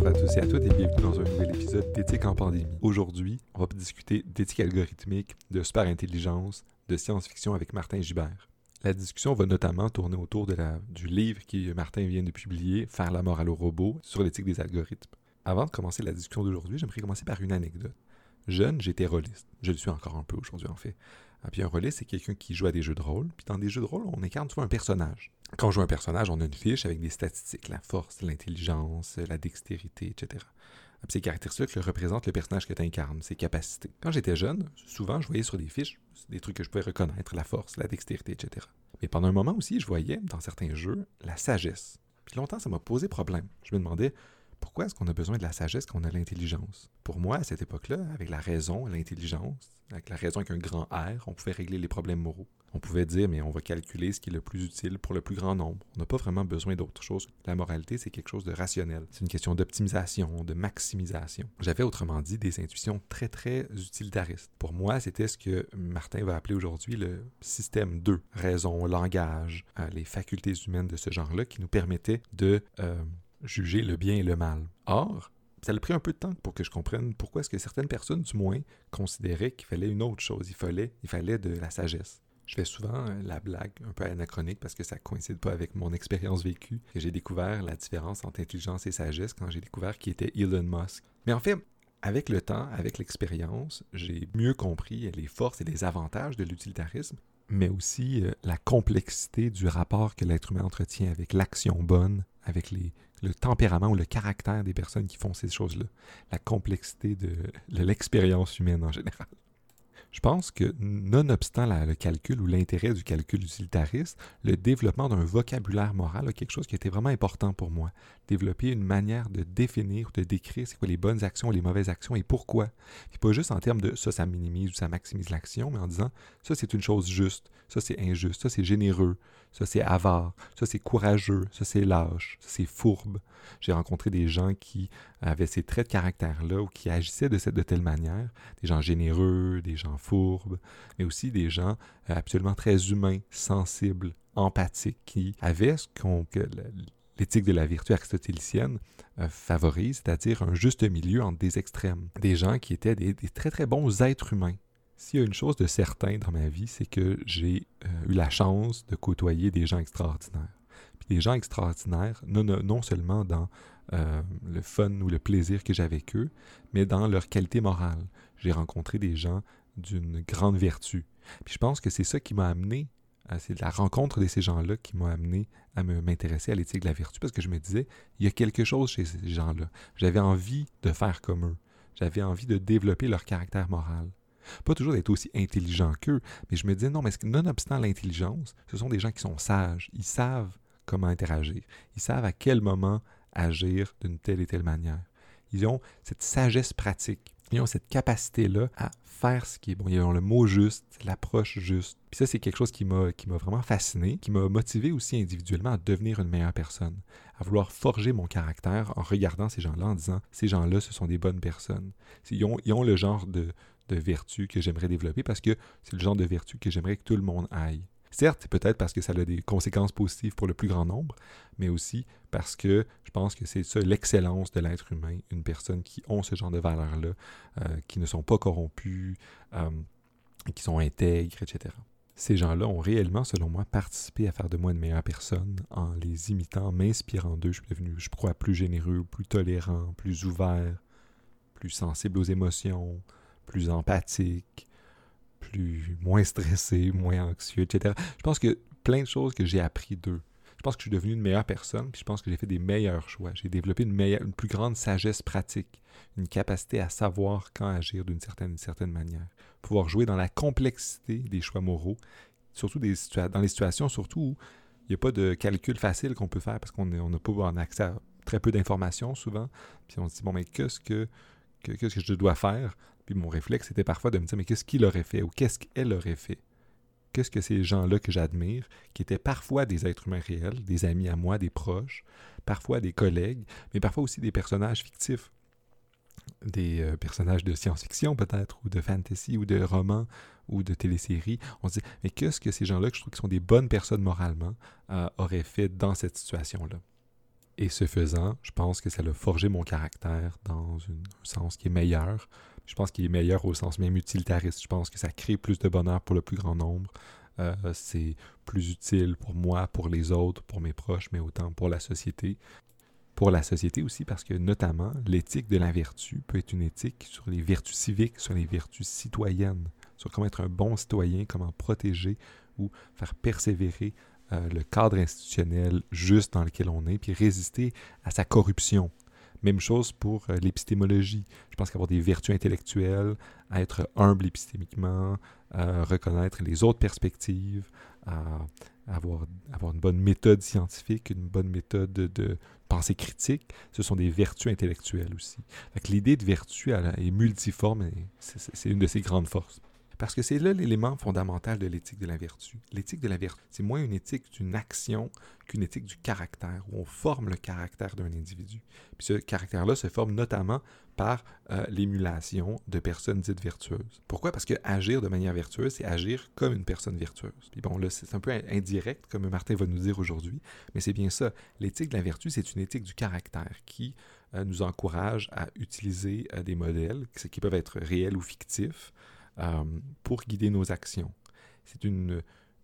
Bonjour à tous et à toutes et bienvenue dans un nouvel épisode d'éthique en pandémie. Aujourd'hui, on va discuter d'éthique algorithmique, de super intelligence, de science-fiction avec Martin Gibert. La discussion va notamment tourner autour de la, du livre que Martin vient de publier, Faire la morale aux robots, sur l'éthique des algorithmes. Avant de commencer la discussion d'aujourd'hui, j'aimerais commencer par une anecdote. Jeune, j'étais rôliste. Je le suis encore un peu aujourd'hui, en fait. Ah, puis un rôliste, c'est quelqu'un qui joue à des jeux de rôle. Puis dans des jeux de rôle, on incarne souvent un personnage. Quand on joue un personnage, on a une fiche avec des statistiques, la force, l'intelligence, la dextérité, etc. Ah, ces caractéristiques représentent le personnage que tu incarnes, ses capacités. Quand j'étais jeune, souvent, je voyais sur des fiches des trucs que je pouvais reconnaître, la force, la dextérité, etc. Mais pendant un moment aussi, je voyais, dans certains jeux, la sagesse. Puis longtemps, ça m'a posé problème. Je me demandais, pourquoi est-ce qu'on a besoin de la sagesse quand on a l'intelligence? Pour moi, à cette époque-là, avec la raison, l'intelligence, avec la raison avec un grand R, on pouvait régler les problèmes moraux. On pouvait dire, mais on va calculer ce qui est le plus utile pour le plus grand nombre. On n'a pas vraiment besoin d'autre chose. La moralité, c'est quelque chose de rationnel. C'est une question d'optimisation, de maximisation. J'avais autrement dit des intuitions très, très utilitaristes. Pour moi, c'était ce que Martin va appeler aujourd'hui le système 2. Raison, langage, euh, les facultés humaines de ce genre-là qui nous permettaient de... Euh, juger le bien et le mal. Or, ça a pris un peu de temps pour que je comprenne pourquoi est-ce que certaines personnes, du moins, considéraient qu'il fallait une autre chose. Il fallait, il fallait de la sagesse. Je fais souvent euh, la blague un peu anachronique parce que ça coïncide pas avec mon expérience vécue que j'ai découvert la différence entre intelligence et sagesse quand j'ai découvert qui était Elon Musk. Mais en fait, avec le temps, avec l'expérience, j'ai mieux compris les forces et les avantages de l'utilitarisme, mais aussi euh, la complexité du rapport que l'être humain entretient avec l'action bonne, avec les, le tempérament ou le caractère des personnes qui font ces choses-là, la complexité de, l'expérience humaine en général. Je pense que, nonobstant le calcul ou l'intérêt du calcul utilitariste, le développement d'un vocabulaire moral a quelque chose qui était vraiment important pour moi. Développer une manière de définir ou de décrire c'est quoi les bonnes actions, les mauvaises actions et pourquoi. Puis pas juste en termes de ça, ça minimise ou ça maximise l'action, mais en disant ça, c'est une chose juste, ça, c'est injuste, ça, c'est généreux, ça c'est avare, ça c'est courageux, ça c'est lâche, ça c'est fourbe. J'ai rencontré des gens qui avaient ces traits de caractère-là ou qui agissaient de, cette, de telle manière, des gens généreux, des gens fourbes, mais aussi des gens euh, absolument très humains, sensibles, empathiques, qui avaient ce qu'on que l'éthique de la vertu aristotélicienne euh, favorise, c'est-à-dire un juste milieu entre des extrêmes. Des gens qui étaient des très très bons êtres humains, s'il y a une chose de certain dans ma vie, c'est que j'ai euh, eu la chance de côtoyer des gens extraordinaires. Des gens extraordinaires, non, non seulement dans le fun ou le plaisir que j'ai avec eux, mais dans leur qualité morale. J'ai rencontré des gens d'une grande vertu. Puis je pense que c'est ça qui m'a amené, c'est la rencontre de ces gens-là qui m'a amené à m'intéresser à l'éthique de la vertu, parce que je me disais, il y a quelque chose chez ces gens-là. J'avais envie de faire comme eux. J'avais envie de développer leur caractère moral. Pas toujours d'être aussi intelligent qu'eux, mais je me dis non, mais nonobstant l'intelligence, ce sont des gens qui sont sages. Ils savent comment interagir. Ils savent à quel moment agir d'une telle et telle manière. Ils ont cette sagesse pratique. Ils ont cette capacité-là à faire ce qui est bon. Ils ont le mot juste, l'approche juste. Puis ça, c'est quelque chose qui m'a, vraiment fasciné, qui m'a motivé aussi individuellement à devenir une meilleure personne, à vouloir forger mon caractère en regardant ces gens-là, en disant, ces gens-là, ce sont des bonnes personnes. Ils ont, ils ont le genre de, de vertu que j'aimerais développer parce que c'est le genre de vertu que j'aimerais que tout le monde aille. Certes, peut-être parce que ça a des conséquences positives pour le plus grand nombre, mais aussi parce que je pense que c'est ça l'excellence de l'être humain, une personne qui ont ce genre de valeurs-là, euh, qui ne sont pas corrompues, euh, qui sont intègres, etc. Ces gens-là ont réellement, selon moi, participé à faire de moi une meilleure personne en les imitant, m'inspirant d'eux. Je suis devenu, je crois, plus généreux, plus tolérant, plus ouvert, plus sensible aux émotions, plus empathique, plus moins stressé, moins anxieux, etc. Je pense que plein de choses que j'ai appris d'eux. Je pense que je suis devenu une meilleure personne, puis je pense que j'ai fait des meilleurs choix. J'ai développé une, meilleure, une plus grande sagesse pratique, une capacité à savoir quand agir d'une certaine, certaine manière, pouvoir jouer dans la complexité des choix moraux, surtout des dans les situations surtout où il n'y a pas de calcul facile qu'on peut faire parce qu'on n'a pas accès à très peu d'informations souvent. Puis on se dit, bon, mais qu'est-ce que, qu'est-ce que je dois faire? Puis mon réflexe était parfois de me dire, mais qu'est-ce qu'il aurait fait ou qu'est-ce qu'elle aurait fait? Qu'est-ce que ces gens-là que j'admire, qui étaient parfois des êtres humains réels, des amis à moi, des proches, parfois des collègues, mais parfois aussi des personnages fictifs, des euh, personnages de science-fiction peut-être, ou de fantasy, ou de romans, ou de téléséries. On se dit, mais qu'est-ce que ces gens-là, que je trouve qui sont des bonnes personnes moralement, euh, auraient fait dans cette situation-là? Et ce faisant, je pense que ça a forgé mon caractère dans un sens qui est meilleur. Je pense qu'il est meilleur au sens même utilitariste. Je pense que ça crée plus de bonheur pour le plus grand nombre. Euh, c'est plus utile pour moi, pour les autres, pour mes proches, mais autant pour la société. Pour la société aussi, parce que notamment, l'éthique de la vertu peut être une éthique sur les vertus civiques, sur les vertus citoyennes, sur comment être un bon citoyen, comment protéger ou faire persévérer euh, le cadre institutionnel juste dans lequel on est, puis résister à sa corruption. Même chose pour euh, l'épistémologie. Je pense qu'avoir des vertus intellectuelles, être humble épistémiquement, euh, reconnaître les autres perspectives, avoir, avoir une bonne méthode scientifique, une bonne méthode de, pensée critique, ce sont des vertus intellectuelles aussi. L'idée de vertu est multiforme et c'est une de ses grandes forces. Parce que c'est là l'élément fondamental de l'éthique de la vertu. L'éthique de la vertu, c'est moins une éthique d'une action qu'une éthique du caractère, où on forme le caractère d'un individu. Puis ce caractère-là se forme notamment par euh, l'émulation de personnes dites vertueuses. Pourquoi? Parce que agir de manière vertueuse, c'est agir comme une personne vertueuse. Puis bon, là, c'est un peu indirect, comme Martin va nous dire aujourd'hui, mais c'est bien ça. L'éthique de la vertu, c'est une éthique du caractère qui euh, nous encourage à utiliser euh, des modèles qui peuvent être réels ou fictifs, euh, pour guider nos actions. C'est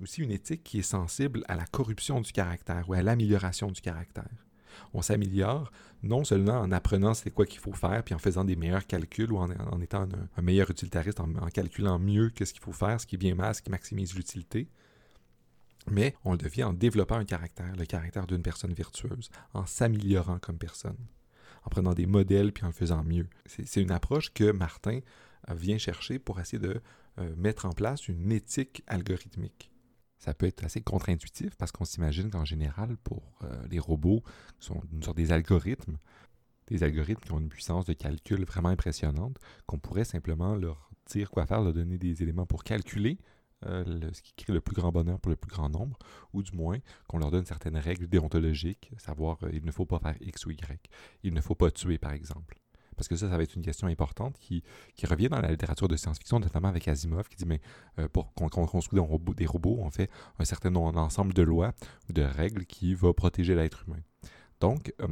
aussi une éthique qui est sensible à la corruption du caractère ou à l'amélioration du caractère. On s'améliore non seulement en apprenant c'est quoi qu'il faut faire, puis en faisant des meilleurs calculs ou en, étant un, meilleur utilitariste, en, calculant mieux qu'est-ce qu'il faut faire, ce qui est bien mal, ce qui maximise l'utilité, mais on le devient en développant un caractère, le caractère d'une personne vertueuse, en s'améliorant comme personne, en prenant des modèles puis en le faisant mieux. C'est une approche que Martin vient chercher pour essayer de euh, mettre en place une éthique algorithmique. Ça peut être assez contre-intuitif parce qu'on s'imagine qu'en général, pour euh, les robots, qui sont une des algorithmes, des algorithmes qui ont une puissance de calcul vraiment impressionnante, qu'on pourrait simplement leur dire quoi faire, leur donner des éléments pour calculer euh, ce qui crée le plus grand bonheur pour le plus grand nombre, ou du moins qu'on leur donne certaines règles déontologiques, savoir il ne faut pas faire X ou Y, il ne faut pas tuer par exemple parce que ça, ça va être une question importante qui, revient dans la littérature de science-fiction, notamment avec Asimov, qui dit, mais euh, pour qu'on construise des robots, on fait un certain ensemble de lois ou de règles qui va protéger l'être humain. Donc, euh,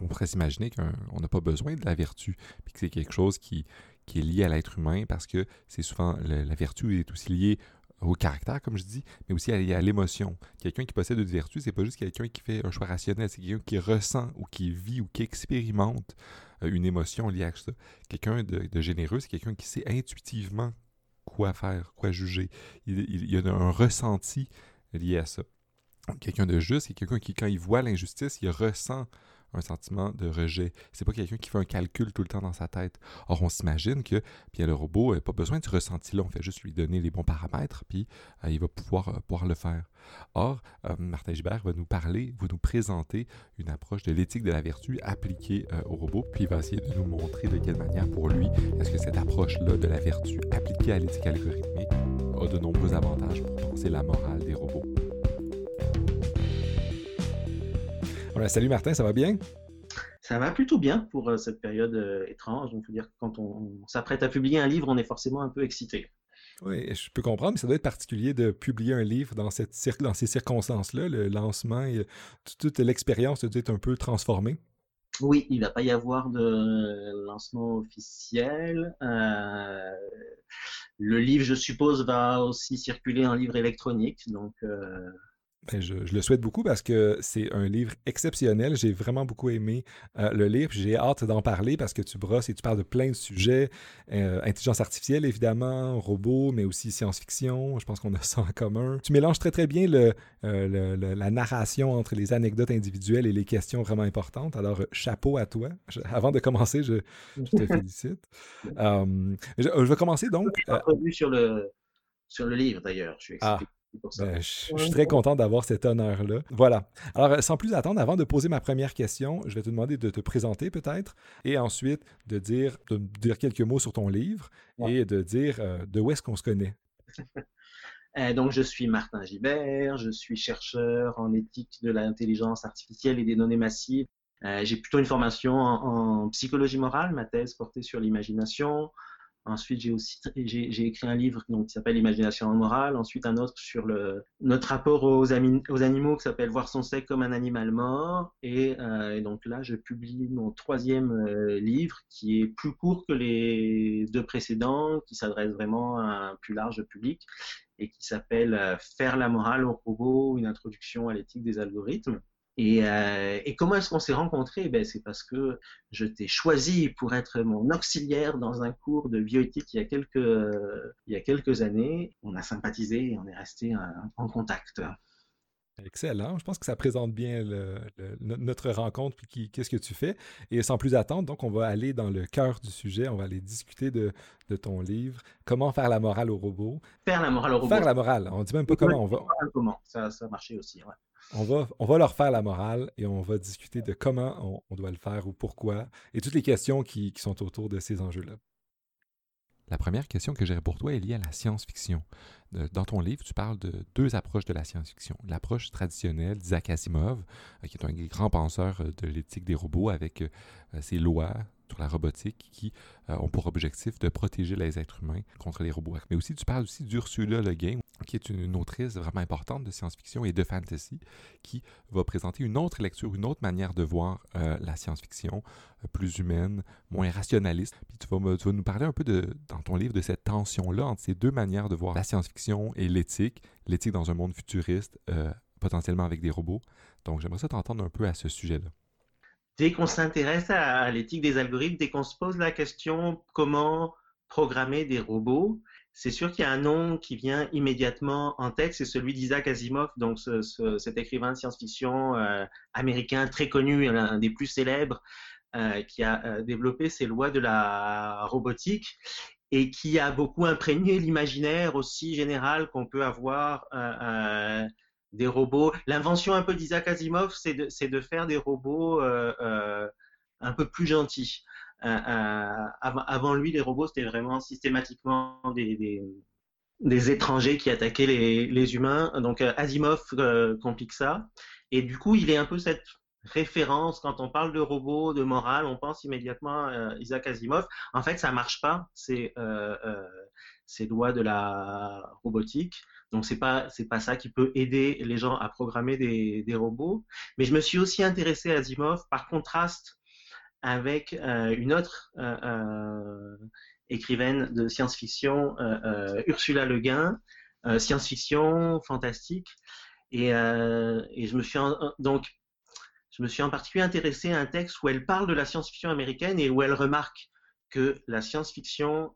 on pourrait s'imaginer qu'on n'a pas besoin de la vertu, puis que c'est quelque chose qui, qui est lié à l'être humain, parce que c'est souvent, la vertu est aussi liée au caractère, comme je dis, mais aussi à, l'émotion. Quelqu'un qui possède une vertu, c'est pas juste quelqu'un qui fait un choix rationnel, c'est quelqu'un qui ressent ou qui vit ou qui expérimente euh, une émotion liée à ça. Quelqu'un de, généreux, c'est quelqu'un qui sait intuitivement quoi faire, quoi juger. Il, y a un ressenti lié à ça. Quelqu'un de juste, c'est quelqu'un qui, quand il voit l'injustice, il ressent un sentiment de rejet. C'est pas quelqu'un qui fait un calcul tout le temps dans sa tête. Or, on s'imagine que bien, le robot n'a pas besoin de ressenti-là. On fait juste lui donner les bons paramètres, puis euh, il va pouvoir, euh, pouvoir le faire. Or, euh, Martin Gibert va nous parler, va nous présenter une approche de l'éthique de la vertu appliquée au robot, puis il va essayer de nous montrer de quelle manière, pour lui, est-ce que cette approche-là de la vertu appliquée à l'éthique algorithmique a de nombreux avantages pour penser la morale des robots. Salut Martin, ça va bien? Ça va plutôt bien pour euh, cette période euh, étrange. On peut dire que quand on, s'apprête à publier un livre, on est forcément un peu excité. Oui, je peux comprendre, mais ça doit être particulier de publier un livre dans, cette dans ces circonstances-là. Le lancement et toute l'expérience doit être un peu transformée. Oui, il ne va pas y avoir de lancement officiel. Euh, le livre, je suppose, va aussi circuler en livre électronique. Donc, ben, je, le souhaite beaucoup parce que c'est un livre exceptionnel. J'ai vraiment beaucoup aimé euh, le livre. J'ai hâte d'en parler parce que tu brosses et tu parles de plein de sujets. Euh, intelligence artificielle, évidemment, robots, mais aussi science-fiction. Je pense qu'on a ça en commun. Tu mélanges très, très bien le, euh, la narration entre les anecdotes individuelles et les questions vraiment importantes. Alors, chapeau à toi. avant de commencer, je, te félicite. Je, vais commencer donc. Je sur le, sur le livre, d'ailleurs. Je suis excité. Ah. Ben, je, suis très content d'avoir cet honneur-là. Voilà. Alors, sans plus attendre, avant de poser ma première question, je vais te demander de te présenter peut-être et ensuite de dire, de dire quelques mots sur ton livre et de dire euh, de où est-ce qu'on se connaît. Euh, donc, je suis Martin Gibert, je suis chercheur en éthique de l'intelligence artificielle et des données massives. Euh, j'ai plutôt une formation en, psychologie morale, ma thèse portée sur l'imagination. Ensuite, j'ai aussi j'ai écrit un livre donc, qui s'appelle L'imagination morale. Ensuite, un autre sur le, notre rapport aux, aux animaux qui s'appelle Voir son sexe comme un animal mort. Et, euh, donc là, je publie mon troisième euh, livre qui est plus court que les deux précédents, qui s'adresse vraiment à un plus large public et qui s'appelle euh, Faire la morale au robot, une introduction à l'éthique des algorithmes. Euh, et, comment est-ce qu'on s'est rencontrés? Ben, C'est parce que je t'ai choisi pour être mon auxiliaire dans un cours de bioéthique il y a quelques, il y a quelques années. On a sympathisé et on est resté euh, en contact. Excellent. Je pense que ça présente bien notre rencontre puis qu'est-ce que tu fais. Et sans plus attendre, donc on va aller dans le cœur du sujet. On va aller discuter de, ton livre. Comment faire la morale au robot. Faire la morale au robot. Faire la morale. On dit même pas comment on va. Comment ça, ça marchait aussi. Ouais. On va, leur faire la morale et on va discuter de comment on, doit le faire ou pourquoi et toutes les questions qui, sont autour de ces enjeux-là. La première question que j'ai pour toi est liée à la science-fiction. Dans ton livre, tu parles de deux approches de la science-fiction. L'approche traditionnelle d'Isaac Asimov, euh, qui est un grand penseur euh, de l'éthique des robots avec euh, ses lois sur la robotique qui ont pour objectif de protéger les êtres humains contre les robots. Mais aussi, tu parles aussi d'Ursula Le Guin, qui est une autrice vraiment importante de science-fiction et de fantasy, qui va présenter une autre lecture, une autre manière de voir euh, la science-fiction, euh, plus humaine, moins rationaliste. Puis tu vas, nous parler un peu de, dans ton livre de cette tension-là entre ces deux manières de voir la science-fiction et l'éthique, l'éthique dans un monde futuriste, euh, potentiellement avec des robots. Donc j'aimerais ça t'entendre un peu à ce sujet-là. Dès qu'on s'intéresse à l'éthique des algorithmes, dès qu'on se pose la question comment programmer des robots, c'est sûr qu'il y a un nom qui vient immédiatement en tête, c'est celui d'Isaac Asimov, donc cet écrivain de science-fiction euh, américain très connu, un des plus célèbres, euh, qui a euh, développé ces lois de la robotique et qui a beaucoup imprégné l'imaginaire aussi général qu'on peut avoir des robots. L'invention un peu d'Isaac Asimov, c'est de, faire des robots un peu plus gentils. Euh, euh, avant, lui, les robots, c'était vraiment systématiquement des, étrangers qui attaquaient les, humains. Donc euh, Asimov complique ça. Et du coup, il est un peu cette référence quand on parle de robots, de morale, on pense immédiatement à Isaac Asimov. En fait, ça marche pas. Euh, ces lois de la robotique. Donc c'est pas c'est pas ça qui peut aider les gens à programmer des, des robots. Mais je me suis aussi intéressé à Asimov par contraste avec euh, une autre euh, euh, écrivaine de science-fiction, Ursula Le Guin, science-fiction fantastique. Et, je me suis donc je me suis en particulier intéressé à un texte où elle parle de la science-fiction américaine et où elle remarque que la science-fiction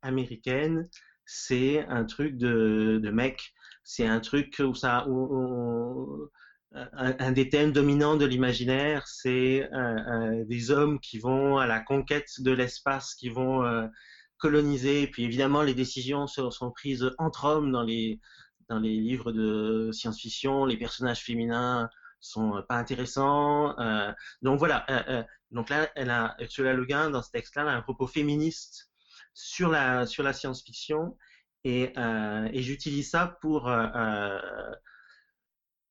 américaine, c'est un truc de, mec, c'est un truc où ça, un, des thèmes dominants de l'imaginaire, c'est euh, euh, des hommes qui vont à la conquête de l'espace, qui vont euh, coloniser. Et puis évidemment, les décisions sont, prises entre hommes dans les, dans les livres de science-fiction. Les personnages féminins sont pas intéressants. donc voilà. donc là, elle a, Ursula Le Guin, dans ce texte-là, a un propos féministe sur la, science-fiction. Et, et j'utilise ça pour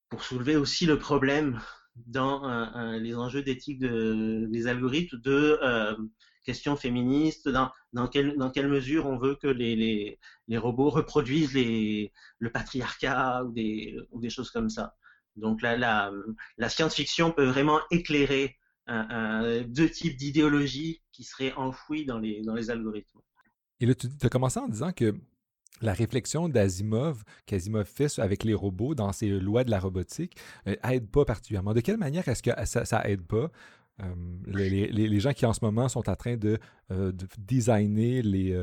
pour soulever aussi le problème dans euh, euh, les enjeux d'éthique de, des algorithmes de euh, questions féministes, dans, quelle, mesure on veut que les, robots reproduisent le patriarcat ou des, choses comme ça. Donc la, la science-fiction peut vraiment éclairer deux types d'idéologies qui seraient enfouies dans les algorithmes. Et là, tu as commencé en disant que la réflexion d'Asimov qu'Asimov fait avec les robots dans ses lois de la robotique euh, aide pas particulièrement. De quelle manière est-ce que ça, ça aide pas euh, les, gens qui en ce moment sont en train de, euh, designer les,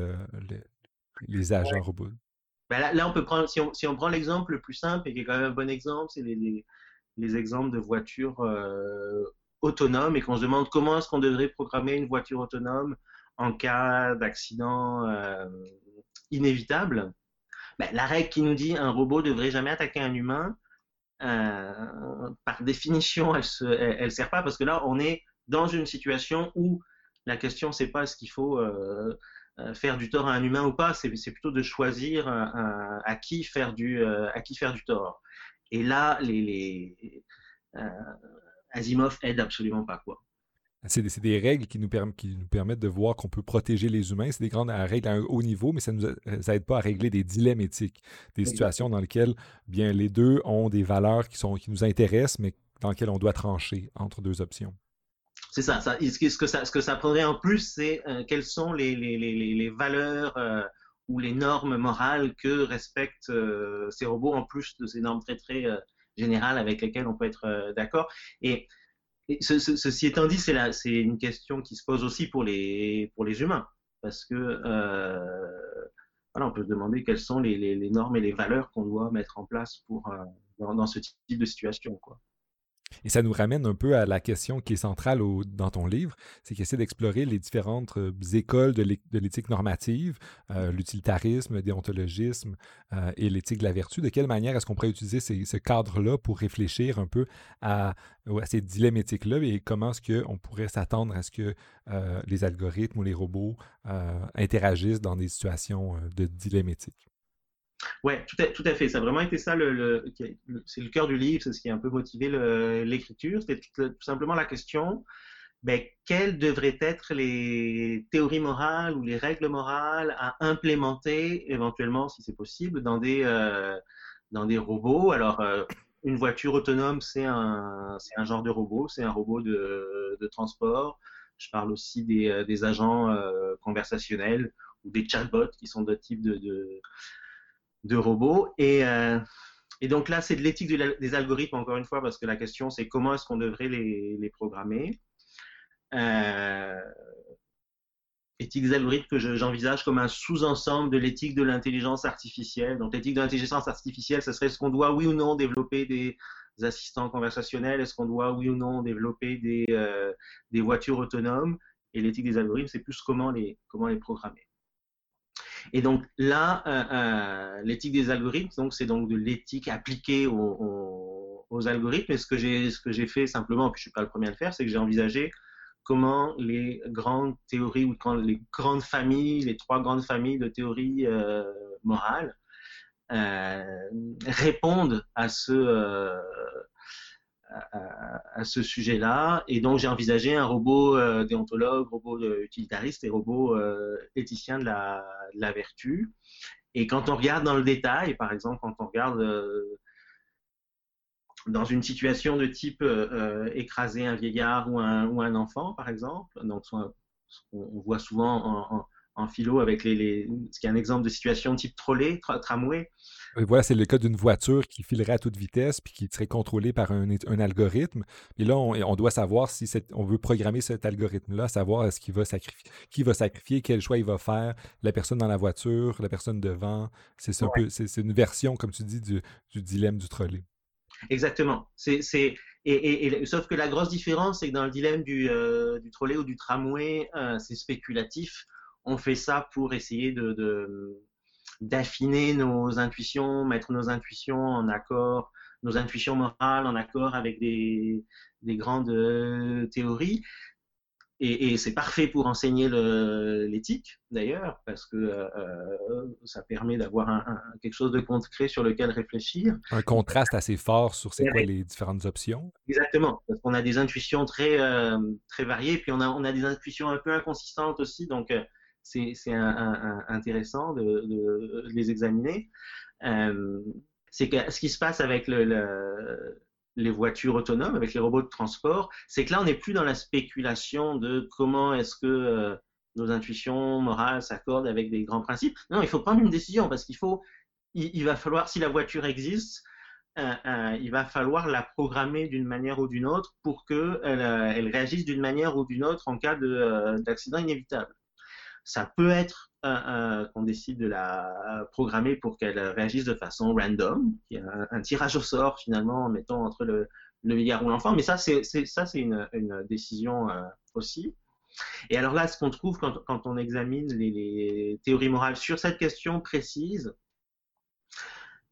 les, agents robots? Ben là, on peut prendre, si on, si on prend l'exemple le plus simple et qui est quand même un bon exemple, c'est les, les, exemples de voitures autonomes et qu'on se demande comment est-ce qu'on devrait programmer une voiture autonome en cas d'accident inévitable, ben, la règle qui nous dit un robot ne devrait jamais attaquer un humain, euh, par définition, elle ne elle, sert pas parce que là, on est dans une situation où la question, c'est pas est-ce qu'il faut euh, euh, faire du tort à un humain ou pas, c'est plutôt de choisir à qui faire du à qui faire du tort. Et là, les, les Asimov aide absolument pas quoi. C'est des, règles qui nous, qui nous, permettent de voir qu'on peut protéger les humains. C'est des grandes règles à un haut niveau, mais ça ne nous aide pas à régler des dilemmes éthiques, des situations dans lesquelles bien, les deux ont des valeurs qui, sont, qui nous intéressent, mais dans lesquelles on doit trancher entre deux options. C'est ça, ça, ce, que ça. Ce que ça prendrait en plus, c'est euh, quelles sont les, les, les, les valeurs euh, ou les normes morales que respectent euh, ces robots, en plus de ces normes très très générales avec lesquelles on peut être d'accord. Et ceci étant dit, c'est une question qui se pose aussi pour les, humains, parce que euh, voilà, on peut se demander quelles sont les, les, normes et les valeurs qu'on doit mettre en place pour, euh, dans, dans, ce type de situation. Quoi. Et ça nous ramène un peu à la question qui est centrale dans ton livre, c'est qu'il essaie d'explorer les différentes euh, écoles de l'éthique normative, euh, l'utilitarisme, le déontologisme euh, et l'éthique de la vertu. De quelle manière est-ce qu'on pourrait utiliser ce cadre-là pour réfléchir un peu à, ces dilemmes éthiques-là et comment est-ce qu'on pourrait s'attendre à ce que les algorithmes ou les robots interagissent dans des situations de dilemme éthique? Oui, tout à, fait. Ça a vraiment été ça, le, c'est le cœur du livre, c'est ce qui a un peu motivé l'écriture. C'était tout simplement la question, ben, quelles devraient être les théories morales ou les règles morales à implémenter, éventuellement, si c'est possible, dans des, euh, dans des robots? Alors, euh, une voiture autonome, c'est un, un genre de robot, c'est un robot de, transport. Je parle aussi des, euh, agents conversationnels ou des chatbots qui sont de, de de robots. Et, euh, et donc là, c'est de l'éthique des algorithmes, encore une fois, parce que la question, c'est comment est-ce qu'on devrait les, programmer. Euh, éthique des algorithmes que j'envisage comme un sous-ensemble de l'éthique de l'intelligence artificielle. Donc l'éthique de l'intelligence artificielle, ce serait est-ce qu'on doit, oui ou non, développer des assistants conversationnels? Est-ce qu'on doit, oui ou non, développer des, euh, voitures autonomes? Et l'éthique des algorithmes, c'est plus comment les programmer. Et donc là, euh, euh, l'éthique des algorithmes, donc c'est donc de l'éthique appliquée aux, algorithmes. Et ce que j'ai ce que j'ai fait simplement, puis je suis pas le premier à le faire, c'est que j'ai envisagé comment les grandes théories ou quand les grandes familles, les trois grandes familles de théories euh, morales répondent à ce euh, à, ce sujet-là. Et donc, j'ai envisagé un robot euh, déontologue, robot utilitariste et robot euh, éthicien de la, vertu. Et quand on regarde dans le détail, par exemple, quand on regarde euh, dans une situation de type écraser un vieillard ou un, enfant, par exemple, donc on voit souvent en, en, en philo avec les, les, ce qui est un exemple de situation type trolley, tramway, voilà, c'est le cas d'une voiture qui filerait à toute vitesse puis qui serait contrôlée par un, algorithme. Et là, on, doit savoir si on veut programmer cet algorithme-là, savoir est-ce qu'il va sacrifier, qui va sacrifier, quel choix il va faire, la personne dans la voiture, la personne devant. C'est c'est une version, comme tu dis, du, dilemme du trolley. Exactement. C'est, et, sauf que la grosse différence, c'est que dans le dilemme du, euh, du trolley ou du tramway, euh, c'est spéculatif. On fait ça pour essayer de d'affiner nos intuitions, mettre nos intuitions en accord, nos intuitions morales en accord avec des, des grandes euh, théories. Et, et c'est parfait pour enseigner l'éthique, d'ailleurs, parce que euh, euh, ça permet d'avoir un, quelque chose de concret sur lequel réfléchir. Un contraste assez fort sur c'est quoi les différentes options. Exactement, parce qu'on a des intuitions très, très variées, puis on a, on a des intuitions un peu inconsistantes aussi, donc c'est intéressant de, les examiner. Euh, c'est que ce qui se passe avec les voitures autonomes, avec les robots de transport, c'est que là, on n'est plus dans la spéculation de comment est-ce que euh, nos intuitions morales s'accordent avec des grands principes. Non, il faut prendre une décision parce qu'il faut, il, va falloir, si la voiture existe, euh, il va falloir la programmer d'une manière ou d'une autre pour qu'elle elle réagisse d'une manière ou d'une autre en cas d'accident inévitable. Ça peut être qu'on décide de la programmer pour qu'elle réagisse de façon random, qui un, un, tirage au sort finalement en mettant entre le, le ou l'enfant. Mais ça, c'est une, décision euh, aussi. Et alors là, ce qu'on trouve quand, on examine les, théories morales sur cette question précise,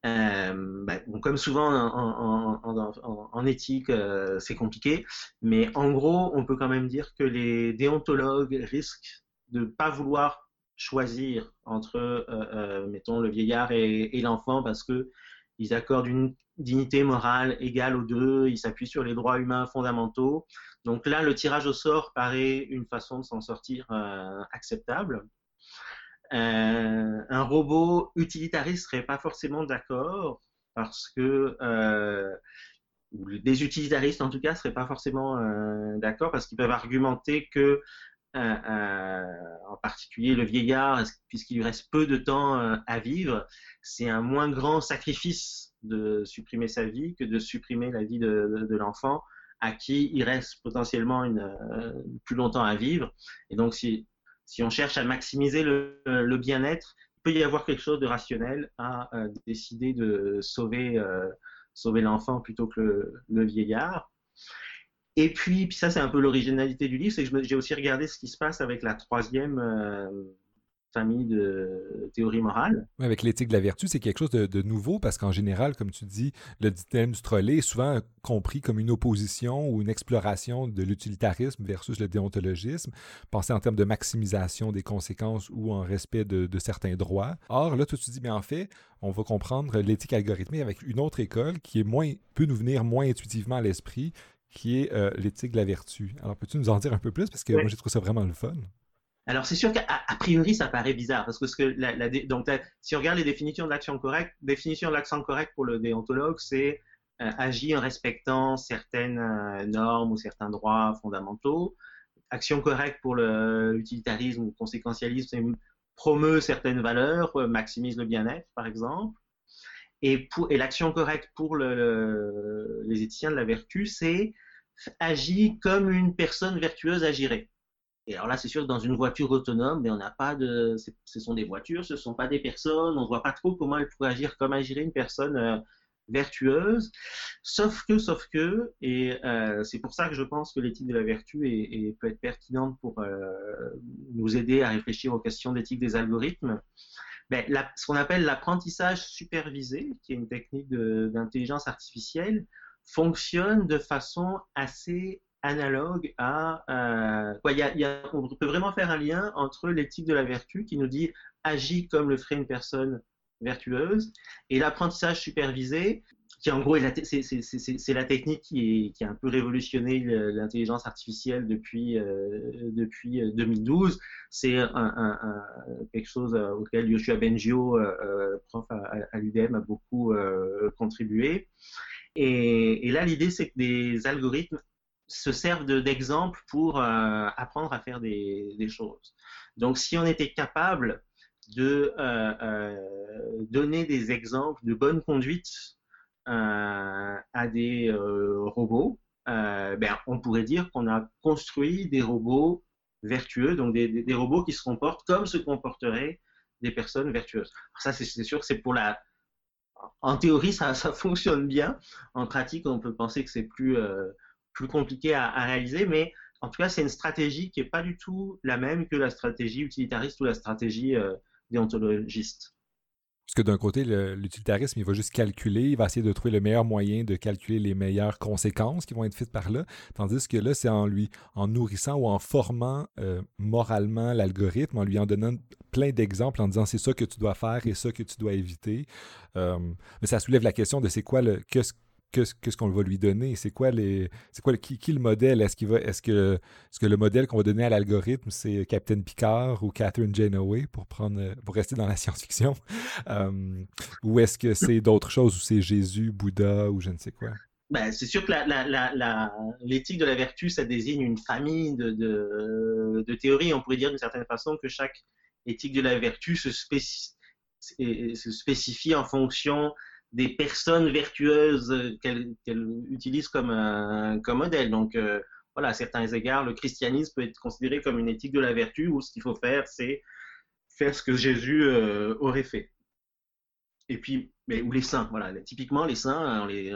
euh, bon, comme souvent en, éthique, euh, c'est compliqué, mais en gros, on peut quand même dire que les déontologues risquent de ne pas vouloir choisir entre, euh, euh, mettons, le vieillard et, l'enfant parce que ils accordent une dignité morale égale aux deux, ils s'appuient sur les droits humains fondamentaux. Donc là, le tirage au sort paraît une façon de s'en sortir acceptable. un robot utilitariste serait pas forcément d'accord parce que des utilitaristes en tout cas seraient pas forcément d'accord parce qu'ils peuvent argumenter que en particulier le vieillard, puisqu'il lui reste peu de temps euh, à vivre, c'est un moins grand sacrifice de supprimer sa vie que de supprimer la vie de, l'enfant à qui il reste potentiellement euh, plus longtemps à vivre. Et donc, si, on cherche à maximiser le, bien-être, il peut y avoir quelque chose de rationnel à euh, décider de sauver l'enfant plutôt que le vieillard. Et puis, puis ça, c'est un peu l'originalité du livre, c'est que j'ai aussi regardé ce qui se passe avec la troisième euh, famille de théorie morale. avec l'éthique de la vertu, c'est quelque chose de, nouveau parce qu'en général, comme tu dis, le thème du trolley est souvent compris comme une opposition ou une exploration de l'utilitarisme versus le déontologisme, pensé en termes de maximisation des conséquences ou en respect de, de certains droits. Or, là, toi, tu dis, mais en fait, on va comprendre l'éthique algorithmique avec une autre école qui est moins, peut nous venir moins intuitivement à l'esprit, qui est euh, l'éthique de la vertu. Alors, peux-tu nous en dire un peu plus? Parce que moi, j'ai trouvé ça vraiment le fun. Alors, c'est sûr qu'à priori, ça paraît bizarre, parce que, ce que la, donc, si on regarde les définitions de l'action correcte, définition de l'action correcte pour le déontologue, c'est euh, agir en respectant certaines euh, normes ou certains droits fondamentaux. Action correcte pour l'utilitarisme ou le conséquentialisme, c'est promeut certaines valeurs, maximise le bien-être, par exemple. Et, l'action correcte pour les éthiciens de la vertu, c'est agir comme une personne vertueuse agirait. Et alors là, c'est sûr que dans une voiture autonome, mais on n'a pas de, ce sont des voitures, ce ne sont pas des personnes, on ne voit pas trop comment elles pourraient agir comme agirait une personne euh, vertueuse. Sauf que, sauf que, et euh, c'est pour ça que je pense que l'éthique de la vertu peut être pertinente pour euh, nous aider à réfléchir aux questions d'éthique des algorithmes. Ben, ce qu'on appelle l'apprentissage supervisé, qui est une technique d'intelligence artificielle, fonctionne de façon assez analogue à... Euh, on peut vraiment faire un lien entre l'éthique de la vertu qui nous dit agis comme le ferait une personne vertueuse et l'apprentissage supervisé qui en gros c'est la technique qui, a un peu révolutionné l'intelligence artificielle depuis, euh, depuis 2012. Euh, c'est un, quelque chose auquel Yoshua Bengio, prof à, l'UDM, a beaucoup contribué. Et, là, l'idée, c'est que des algorithmes se servent d'exemples pour euh, apprendre à faire des, choses. Donc, si on était capable de euh, euh, donner des exemples de bonne conduite à des robots, ben, on pourrait dire qu'on a construit des robots vertueux, donc des, robots qui se comportent comme se comporteraient des personnes vertueuses. Ça, c'est sûr c'est pour la, en théorie, ça, fonctionne bien. En pratique, on peut penser que c'est plus, euh, plus compliqué à, réaliser, mais en tout cas, c'est une stratégie qui n'est pas du tout la même que la stratégie utilitariste ou la stratégie euh, déontologiste. Parce que d'un côté, l'utilitarisme, il va juste calculer, il va essayer de trouver le meilleur moyen de calculer les meilleures conséquences qui vont être faites par là. Tandis que là, c'est en lui, en nourrissant ou en formant euh, moralement l'algorithme, en lui en donnant plein d'exemples, en disant c'est ça que tu dois faire et ça que tu dois éviter. Euh, mais ça soulève la question de c'est quoi le, qu'est-ce qu'on va lui donner? C'est quoi les c'est quoi qui, qui, le modèle? Est-ce qu'il est-ce que est-ce que le modèle qu'on va donner à l'algorithme c'est Captain Picard ou Catherine Janeway pour prendre pour rester dans la science-fiction? Euh, ou est-ce que c'est d'autres choses ou c'est Jésus, Bouddha ou je ne sais quoi? Ben, c'est sûr que l'éthique de la vertu, ça désigne une famille de, théories. On pourrait dire d'une certaine façon que chaque éthique de la vertu se spécifie en fonction des personnes vertueuses qu'elle utilise comme, comme modèle. Donc, euh, voilà, à certains égards, le christianisme peut être considéré comme une éthique de la vertu où ce qu'il faut faire, c'est faire ce que Jésus euh, aurait fait. Et puis, mais, ou les saints, voilà. Typiquement, les saints, on, les,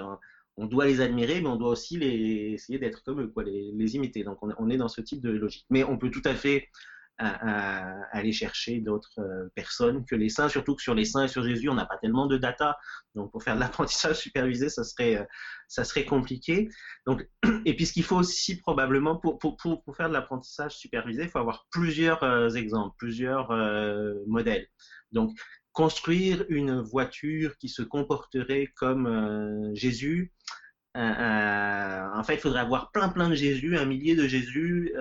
on doit les admirer, mais on doit aussi les, essayer d'être comme eux, quoi, les, les imiter. Donc, on, on, est dans ce type de logique. Mais on peut tout à fait à, aller chercher d'autres euh, personnes que les saints, surtout que sur les saints et sur Jésus, on n'a pas tellement de data. Donc, pour faire de l'apprentissage supervisé, ça serait, euh, ça serait compliqué. Donc, et puis, ce qu'il faut aussi probablement, pour, pour, pour, faire de l'apprentissage supervisé, il faut avoir plusieurs euh, exemples, plusieurs modèles. Donc, construire une voiture qui se comporterait comme Jésus, en fait, il faudrait avoir plein plein de Jésus, un millier de Jésus.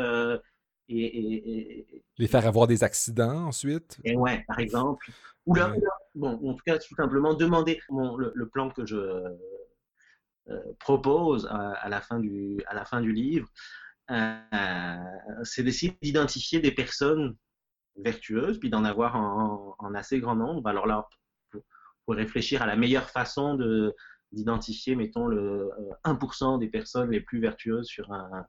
Et, Les faire avoir des accidents ensuite? Et ouais, par exemple. Ou là, bon, en tout cas, tout simplement demander le, plan que je propose à, la fin du, à la fin du livre, euh, c'est d'essayer d'identifier des personnes vertueuses, puis d'en avoir en, assez grand nombre. Alors là, pour, réfléchir à la meilleure façon de d'identifier, mettons, le 1% euh, des personnes les plus vertueuses sur un,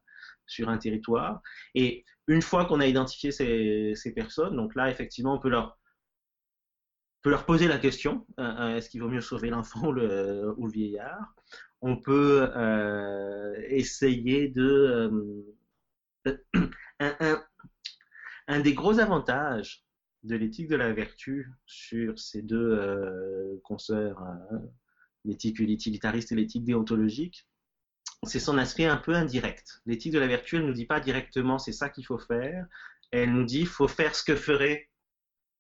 sur un territoire. Et une fois qu'on a identifié ces, personnes, donc là, effectivement, on peut leur, poser la question, euh, est-ce qu'il vaut mieux sauver l'enfant ou le, vieillard? On peut euh, essayer de... Euh, un, des gros avantages de l'éthique de la vertu sur ces deux euh, consoeurs, l'éthique utilitariste et l'éthique déontologique, c'est son aspect un peu indirect. L'éthique de la vertu, elle ne nous dit pas directement c'est ça qu'il faut faire, elle nous dit faut faire ce que ferait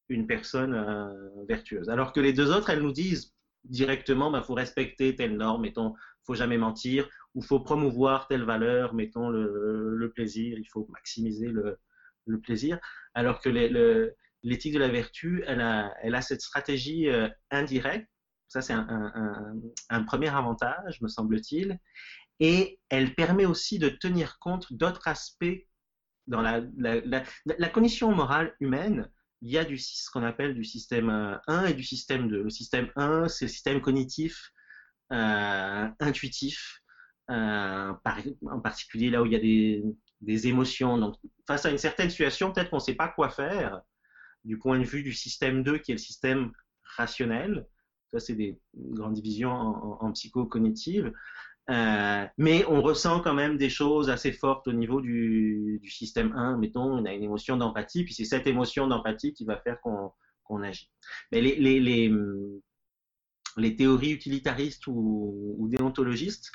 une personne vertueuse. Alors que les deux autres, elles nous disent directement, bah, faut respecter telle norme, mettons, faut jamais mentir, ou faut promouvoir telle valeur, mettons le, plaisir, il faut maximiser le, plaisir, alors que l'éthique de la vertu, elle a, elle a cette stratégie euh, indirecte, ça c'est un, premier avantage, me semble-t-il, et elle permet aussi de tenir compte d'autres aspects dans la, la, condition morale humaine, il y a du, ce qu'on appelle du système 1 euh, et du système 2. Le système 1, c'est le système cognitif, euh, intuitif, euh, en particulier là où il y a des, des, émotions. Donc, face à une certaine situation, peut-être qu'on ne sait pas quoi faire du point de vue du système 2, qui est le système rationnel. Ça, c'est des grandes divisions en, en, en psycho-cognitive. Euh, mais on ressent quand même des choses assez fortes au niveau du, système 1. Mettons, on a une émotion d'empathie, puis c'est cette émotion d'empathie qui va faire qu'on agit. Mais les, les, les, théories utilitaristes ou, déontologistes,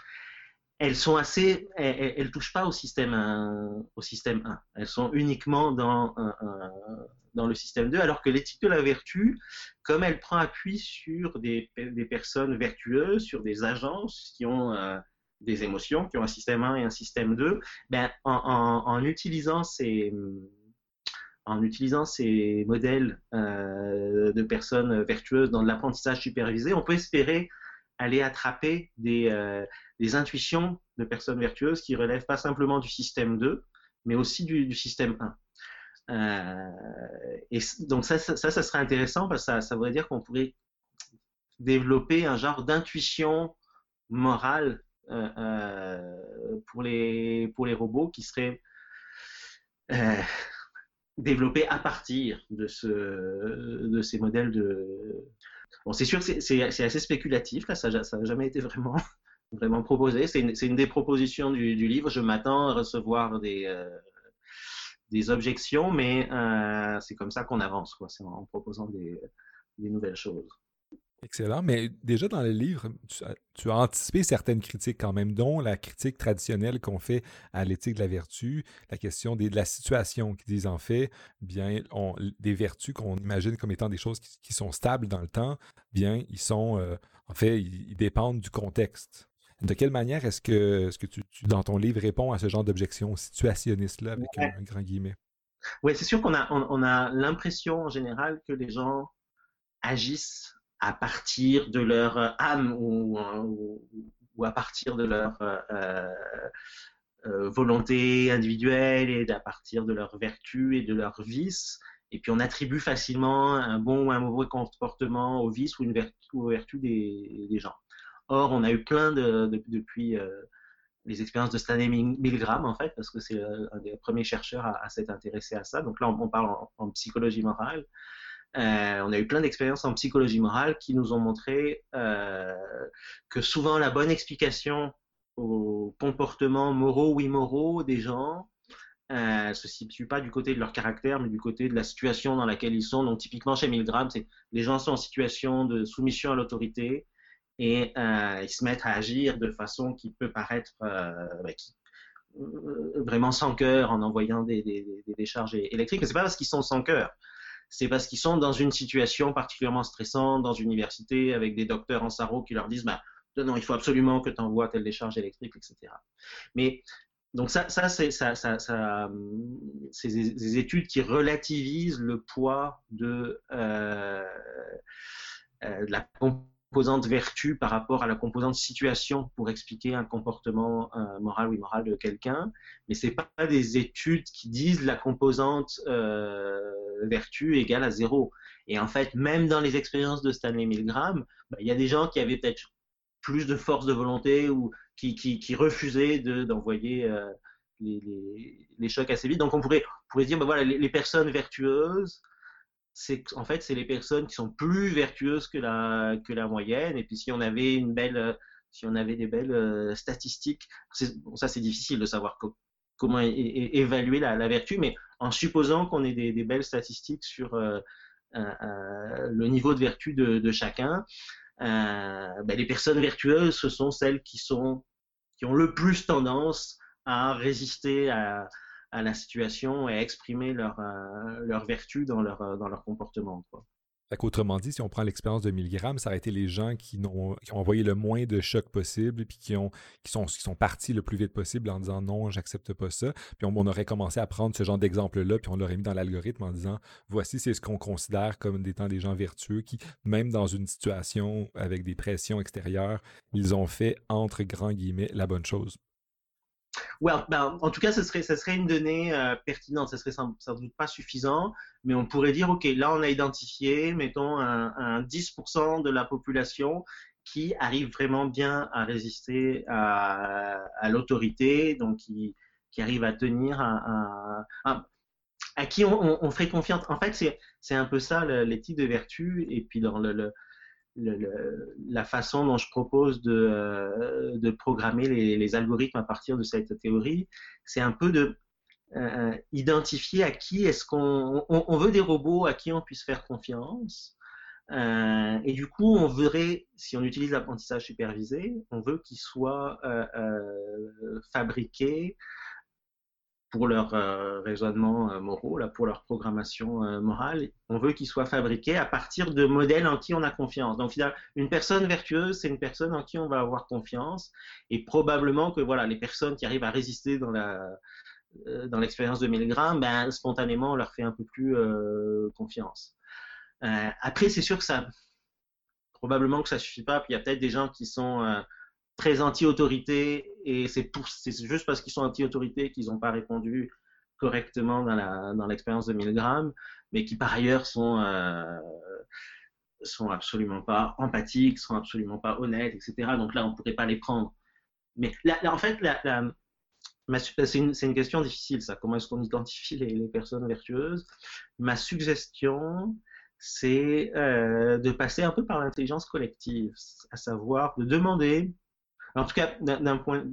elles sont assez, elles, touchent pas au système 1, au système 1. Elles sont uniquement dans, dans le système 2, alors que l'éthique de la vertu, comme elle prend appui sur des, personnes vertueuses, sur des agences qui ont euh, des émotions, qui ont un système 1 et un système 2, ben, en, utilisant ces en utilisant ces modèles euh, de personnes vertueuses dans l'apprentissage supervisé, on peut espérer aller attraper des, euh, des, intuitions de personnes vertueuses qui relèvent pas simplement du système 2, mais aussi du, système 1. Euh, et donc ça, ça, serait intéressant parce que ça, ça voudrait dire qu'on pourrait développer un genre d'intuition morale euh, pour, les, pour les robots qui serait euh, développé à partir de, ce, de ces modèles de... C'est sûr que c'est assez spéculatif, ça n'a jamais été vraiment, proposé. C'est une, des propositions du, livre. Je m'attends à recevoir des, euh, objections, mais euh, c'est comme ça qu'on avance. C'est en proposant des, nouvelles choses. Excellent, mais déjà dans le livre, tu as, anticipé certaines critiques quand même, dont la critique traditionnelle qu'on fait à l'éthique de la vertu, la question des, de la situation, qui disent en fait, bien, on, des vertus qu'on imagine comme étant des choses qui, sont stables dans le temps, bien, ils sont, euh, en fait, ils dépendent du contexte. De quelle manière est-ce que, ce que tu, dans ton livre, réponds à ce genre d'objection situationniste-là, avec un, grand guillemet? Oui, c'est sûr qu'on a, on, a l'impression en général que les gens agissent à partir de leur âme ou, ou, à partir de leur euh, euh, volonté individuelle et à partir de leurs vertus et de leurs vices. Et puis on attribue facilement un bon ou un mauvais comportement aux vices ou une vertu, aux vertus des, gens. Or, on a eu plein de, depuis euh, les expériences de Stanley Milgram, en fait, parce que c'est euh, un des premiers chercheurs à, s'être intéressé à ça. Donc là, on, parle en, psychologie morale. Euh, on a eu plein d'expériences en psychologie morale qui nous ont montré que souvent la bonne explication aux comportements moraux ou immoraux des gens euh, se situe pas du côté de leur caractère, mais du côté de la situation dans laquelle ils sont. Donc typiquement chez Milgram, c'est les gens sont en situation de soumission à l'autorité, et euh, ils se mettent à agir de façon qui peut paraître euh, bah, euh, vraiment sans cœur en envoyant des, des, des décharges électriques. Mais c'est pas parce qu'ils sont sans cœur, c'est parce qu'ils sont dans une situation particulièrement stressante, dans une université, avec des docteurs en sarreau qui leur disent bah, non, il faut absolument que tu envoies telle décharge électrique, etc. Mais donc ça, ça c'est ça, ça, des, études qui relativisent le poids de, euh, euh, de la composante vertu par rapport à la composante situation pour expliquer un comportement euh, moral ou immoral de quelqu'un, mais c'est pas des études qui disent la composante euh, vertu égale à zéro. Et en fait, même dans les expériences de Stanley Milgram, bah, il y a des gens qui avaient peut-être plus de force de volonté ou qui, qui, refusaient d'envoyer euh, les, les, chocs assez vite. Donc on pourrait, on pourrait dire, bah, voilà, les personnes vertueuses, c'est en fait c'est les personnes qui sont plus vertueuses que la que la moyenne. Et puis si on avait une belle si on avait des belles euh, statistiques ça c'est difficile de savoir comment évaluer la, vertu. Mais en supposant qu'on ait des, belles statistiques sur euh, euh, le niveau de vertu de, de chacun ben, les personnes vertueuses ce sont celles qui sont qui ont le plus tendance à résister à, à la situation et à exprimer leur, euh, leur vertu dans leur, euh, dans leur comportement. Autrement dit, si on prend l'expérience de Milgram, ça a été les gens qui, ont, envoyé le moins de chocs possible, puis qui, ont, qui, sont, qui sont partis le plus vite possible en disant non, j'accepte pas ça. Puis on, on, aurait commencé à prendre ce genre d'exemple-là, puis on l'aurait mis dans l'algorithme en disant voici, c'est ce qu'on considère comme étant des gens vertueux qui, même dans une situation avec des pressions extérieures, ils ont fait, entre grands guillemets, la bonne chose. Ben, en tout cas, ce serait, une donnée euh, pertinente. Ce serait sans, doute pas suffisant, mais on pourrait dire, OK, là, on a identifié, mettons, un, un 10% de la population qui arrive vraiment bien à résister à, l'autorité, donc qui, arrive à tenir à, à, qui on, on, ferait confiance. En fait, c'est un peu ça l'éthique de vertu, et puis dans le la façon dont je propose de, euh, programmer les, algorithmes à partir de cette théorie, c'est un peu de euh, identifier à qui est-ce qu'on on, on, veut des robots à qui on puisse faire confiance. Euh, et du coup, on voudrait, si on utilise l'apprentissage supervisé, on veut euh, euh fabriqués pour leur euh, raisonnement euh, moraux, là, pour leur programmation euh, morale, on veut qu'ils soient fabriqués à partir de modèles en qui on a confiance. Donc finalement, une personne vertueuse, c'est une personne en qui on va avoir confiance, et probablement que voilà, les personnes qui arrivent à résister dans la euh, dans l'expérience de Milgram, ben, spontanément, on leur fait un peu plus euh, confiance. après, c'est sûr que ça, probablement que ça suffit pas. Puis il y a peut-être des gens qui sont très anti-autorité et c'est juste parce qu'ils sont anti-autorité qu'ils n'ont pas répondu correctement dans, la, dans l'expérience de Milgram, mais qui par ailleurs sont, euh, sont absolument pas empathiques, sont absolument pas honnêtes, etc. Donc là, on ne pourrait pas les prendre. Mais là, en fait, c'est, une, question difficile, ça. Comment est-ce qu'on identifie les, les personnes vertueuses? Ma suggestion, c'est euh, de passer un peu par l'intelligence collective, à savoir de demander en tout cas, d'un point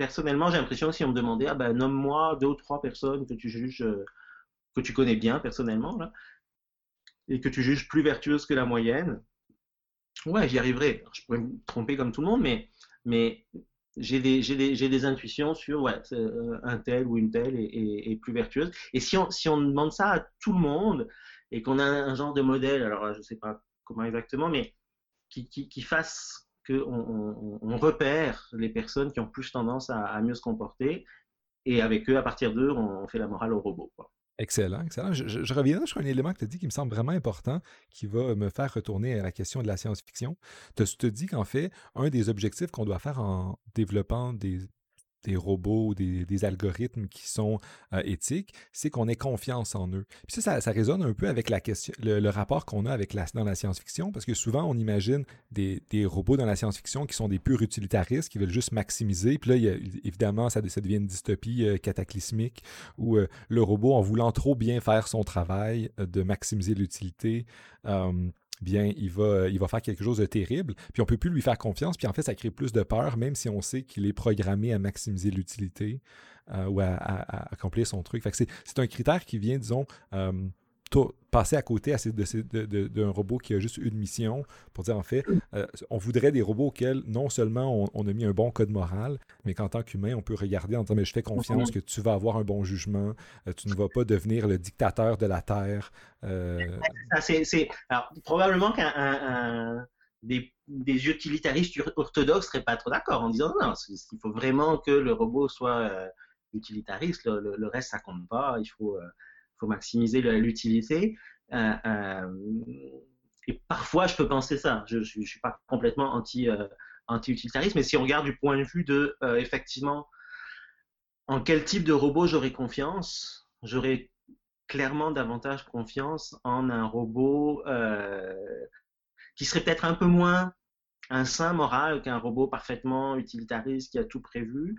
personnellement, j'ai l'impression si on me demandait, ah ben nomme-moi deux ou trois personnes que tu juges, euh, que tu connais bien personnellement, et que tu juges plus vertueuses que la moyenne, ouais, j'y arriverai. je pourrais me tromper comme tout le monde, mais, mais j'ai des, des, des, intuitions sur euh, un tel ou une telle est, plus vertueuse. Et si on, si on demande ça à tout le monde et qu'on a un genre de modèle, alors je ne sais pas comment exactement, mais qui, qui fasse on, repère les personnes qui ont plus tendance à, mieux se comporter et avec eux, à partir d'eux, on fait la morale au robot. Excellent, excellent. Je, je, je reviendrai sur un élément que tu as dit qui me semble vraiment important, qui va me faire retourner à la question de la science-fiction. Tu te dis qu'en fait, un des objectifs qu'on doit faire en développant des, des robots ou des, algorithmes qui sont euh, éthiques, c'est qu'on ait confiance en eux. Puis ça, ça, résonne un peu avec la question, le, rapport qu'on a avec la, dans la science-fiction, parce que souvent on imagine des, robots dans la science-fiction qui sont des purs utilitaristes, qui veulent juste maximiser. Puis là, évidemment, ça, devient une dystopie euh, cataclysmique où euh, le robot, en voulant trop bien faire son travail de maximiser l'utilité, bien, il va, faire quelque chose de terrible, puis on peut plus lui faire confiance, puis en fait, ça crée plus de peur, même si on sait qu'il est programmé à maximiser l'utilité euh, ou à, accomplir son truc. C'est un critère qui vient, disons, euh, passer à côté d'un robot qui a juste une mission pour dire en fait, euh, on voudrait des robots auxquels non seulement on, a mis un bon code moral, mais qu'en tant qu'humain, on peut regarder en disant mais je fais confiance que tu vas avoir un bon jugement, euh, tu ne vas pas devenir le dictateur de la Terre. Euh... C'est, alors, probablement qu'un des, des, utilitaristes orthodoxes seraient pas trop d'accord en disant non, il faut vraiment que le robot soit euh, utilitariste, le, le, reste ça compte pas, il faut faut maximiser l'utilité. Euh, euh, et parfois, je peux penser ça. Je ne suis pas complètement anti, euh, anti-utilitariste, mais si on regarde du point de vue de, effectivement, en quel type de robot j'aurais confiance, j'aurais clairement davantage confiance en un robot qui serait peut-être un peu moins un saint moral qu'un robot parfaitement utilitariste qui a tout prévu.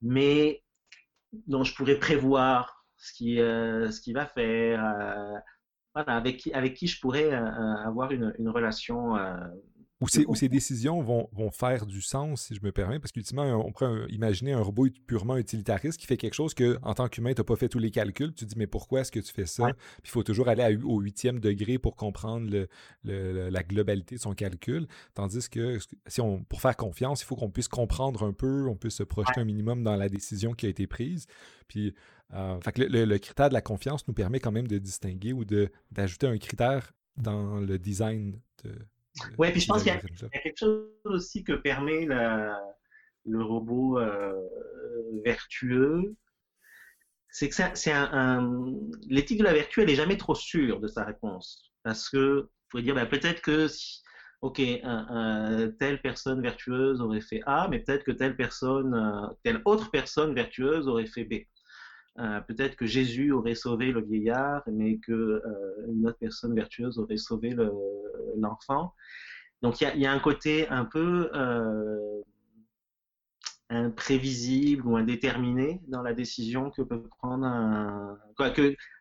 mais dont je pourrais prévoir ce qui, euh, va faire, euh, avec, qui, avec qui je pourrais euh, avoir une relation où ces, ces décisions vont, vont, faire du sens, si je me permets, parce qu'ultimement, on pourrait imaginer un robot purement utilitariste qui fait quelque chose que, en tant qu'humain, tu n'as pas fait tous les calculs. Tu te dis, mais pourquoi est-ce que tu fais ça? Puis il faut toujours aller au huitième degré pour comprendre le, la globalité de son calcul. Tandis que, si on, pour faire confiance, il faut qu'on puisse comprendre un peu, on puisse se projeter un minimum dans la décision qui a été prise. Puis, euh, fait que le, critère de la confiance nous permet quand même de distinguer ou d'ajouter un critère dans le design de, oui, puis je pense qu'il y, a quelque chose aussi que permet le robot euh, vertueux. C'est que c'est un, l'éthique de la vertu, elle n'est jamais trop sûre de sa réponse. Parce que, vous pouvez dire, ben, peut-être que, si, ok, telle personne vertueuse aurait fait A, mais peut-être que telle personne, euh, telle autre personne vertueuse aurait fait B. Euh, peut-être que Jésus aurait sauvé le vieillard, mais que euh, une autre personne vertueuse aurait sauvé l'enfant. Donc il y, a, un côté un peu euh, imprévisible ou indéterminé dans la décision que peut prendre un,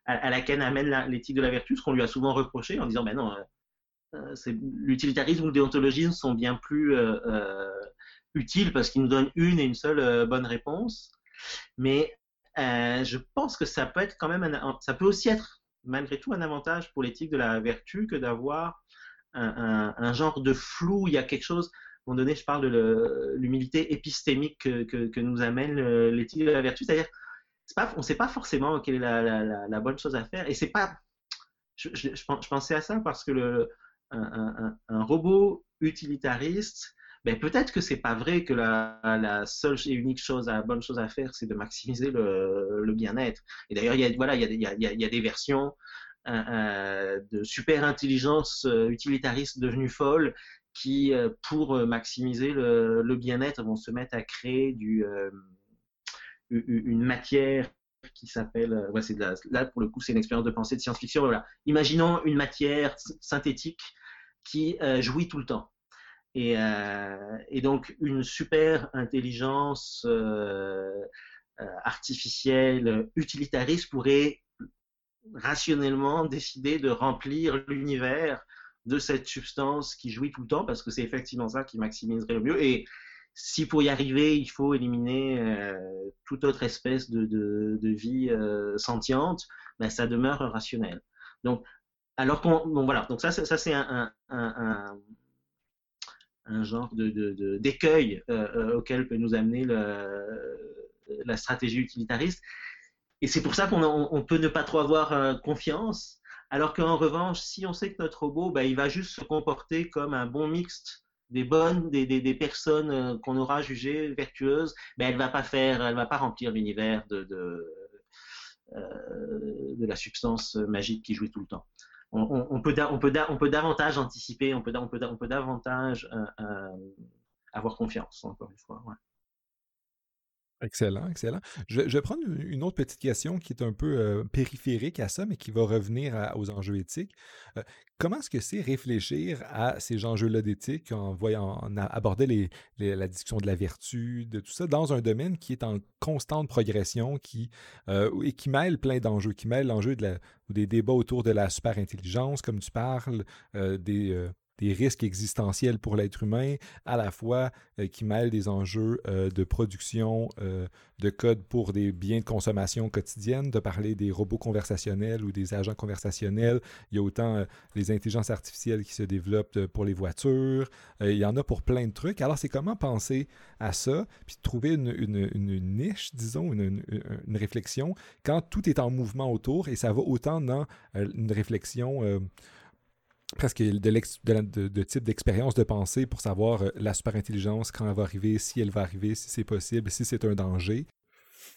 à, laquelle amène l'éthique de la vertu, ce qu'on lui a souvent reproché en disant ben non, l'utilitarisme ou le déontologisme sont bien plus utiles parce qu'ils nous donnent une et une seule bonne réponse. Mais euh, je pense que ça peut être quand même, ça peut aussi être malgré tout un avantage pour l'éthique de la vertu que d'avoir un, genre de flou. Il y a quelque chose. À un moment donné, je parle de l'humilité épistémique que, nous amène l'éthique de la vertu, c'est-à-dire, on ne sait pas forcément quelle est la, bonne chose à faire, et c'est pas. Je, pensais à ça parce que un robot utilitariste ben, peut-être que c'est pas vrai que la, seule et unique chose, la bonne chose à faire, c'est de maximiser le, bien-être. Et d'ailleurs, il y a, y a, des versions euh, euh, de super intelligence euh, utilitariste devenues folles qui, pour maximiser le, bien-être, vont se mettre à créer une matière qui s'appelle, là pour le coup c'est une expérience de pensée de science-fiction. Voilà. Imaginons une matière synthétique qui jouit tout le temps. Et, euh, et, donc une super intelligence euh, euh, artificielle utilitariste pourrait rationnellement décider de remplir l'univers de cette substance qui jouit tout le temps, parce que c'est effectivement ça qui maximiserait le mieux. Et si pour y arriver, il faut éliminer toute autre espèce de, vie sentiente, ben, ça demeure rationnel. Donc, alors qu'on, voilà, donc ça, ça c'est un, un genre de, d'écueil euh, euh, auquel peut nous amener la stratégie utilitariste. Et c'est pour ça qu'on peut ne pas trop avoir euh, confiance, alors qu'en revanche, si on sait que notre robot, bah, il va juste se comporter comme un bon mixte des bonnes, des, des, personnes qu'on aura jugées vertueuses, ben elle va pas faire, elle va pas remplir l'univers de, de, de la substance magique qui jouit tout le temps on, peut, on, peut, on peut davantage anticiper, on peut, on peut, on peut davantage euh, euh, avoir confiance, encore une fois. Excellent, excellent. Je, vais prendre une autre petite question qui est un peu euh, périphérique à ça, mais qui va revenir aux enjeux éthiques. comment est-ce que c'est réfléchir à ces enjeux-là d'éthique en voyant aborder la discussion de la vertu, de tout ça, dans un domaine qui est en constante progression, qui, et qui mêle plein d'enjeux, qui mêle l'enjeu de des débats autour de la super-intelligence, comme tu parles, des des risques existentiels pour l'être humain, à la fois euh, qui mêlent des enjeux euh, de production euh, de code pour des biens de consommation quotidienne, de parler des robots conversationnels ou des agents conversationnels. Il y a autant les intelligences artificielles qui se développent pour les voitures. il y en a pour plein de trucs. Alors, c'est comment penser à ça, puis trouver une, niche, disons, une, réflexion, quand tout est en mouvement autour et ça va autant dans une réflexion presque de, de, type d'expérience de pensée pour savoir euh, la super intelligence, quand elle va arriver, si elle va arriver, si c'est possible, si c'est un danger.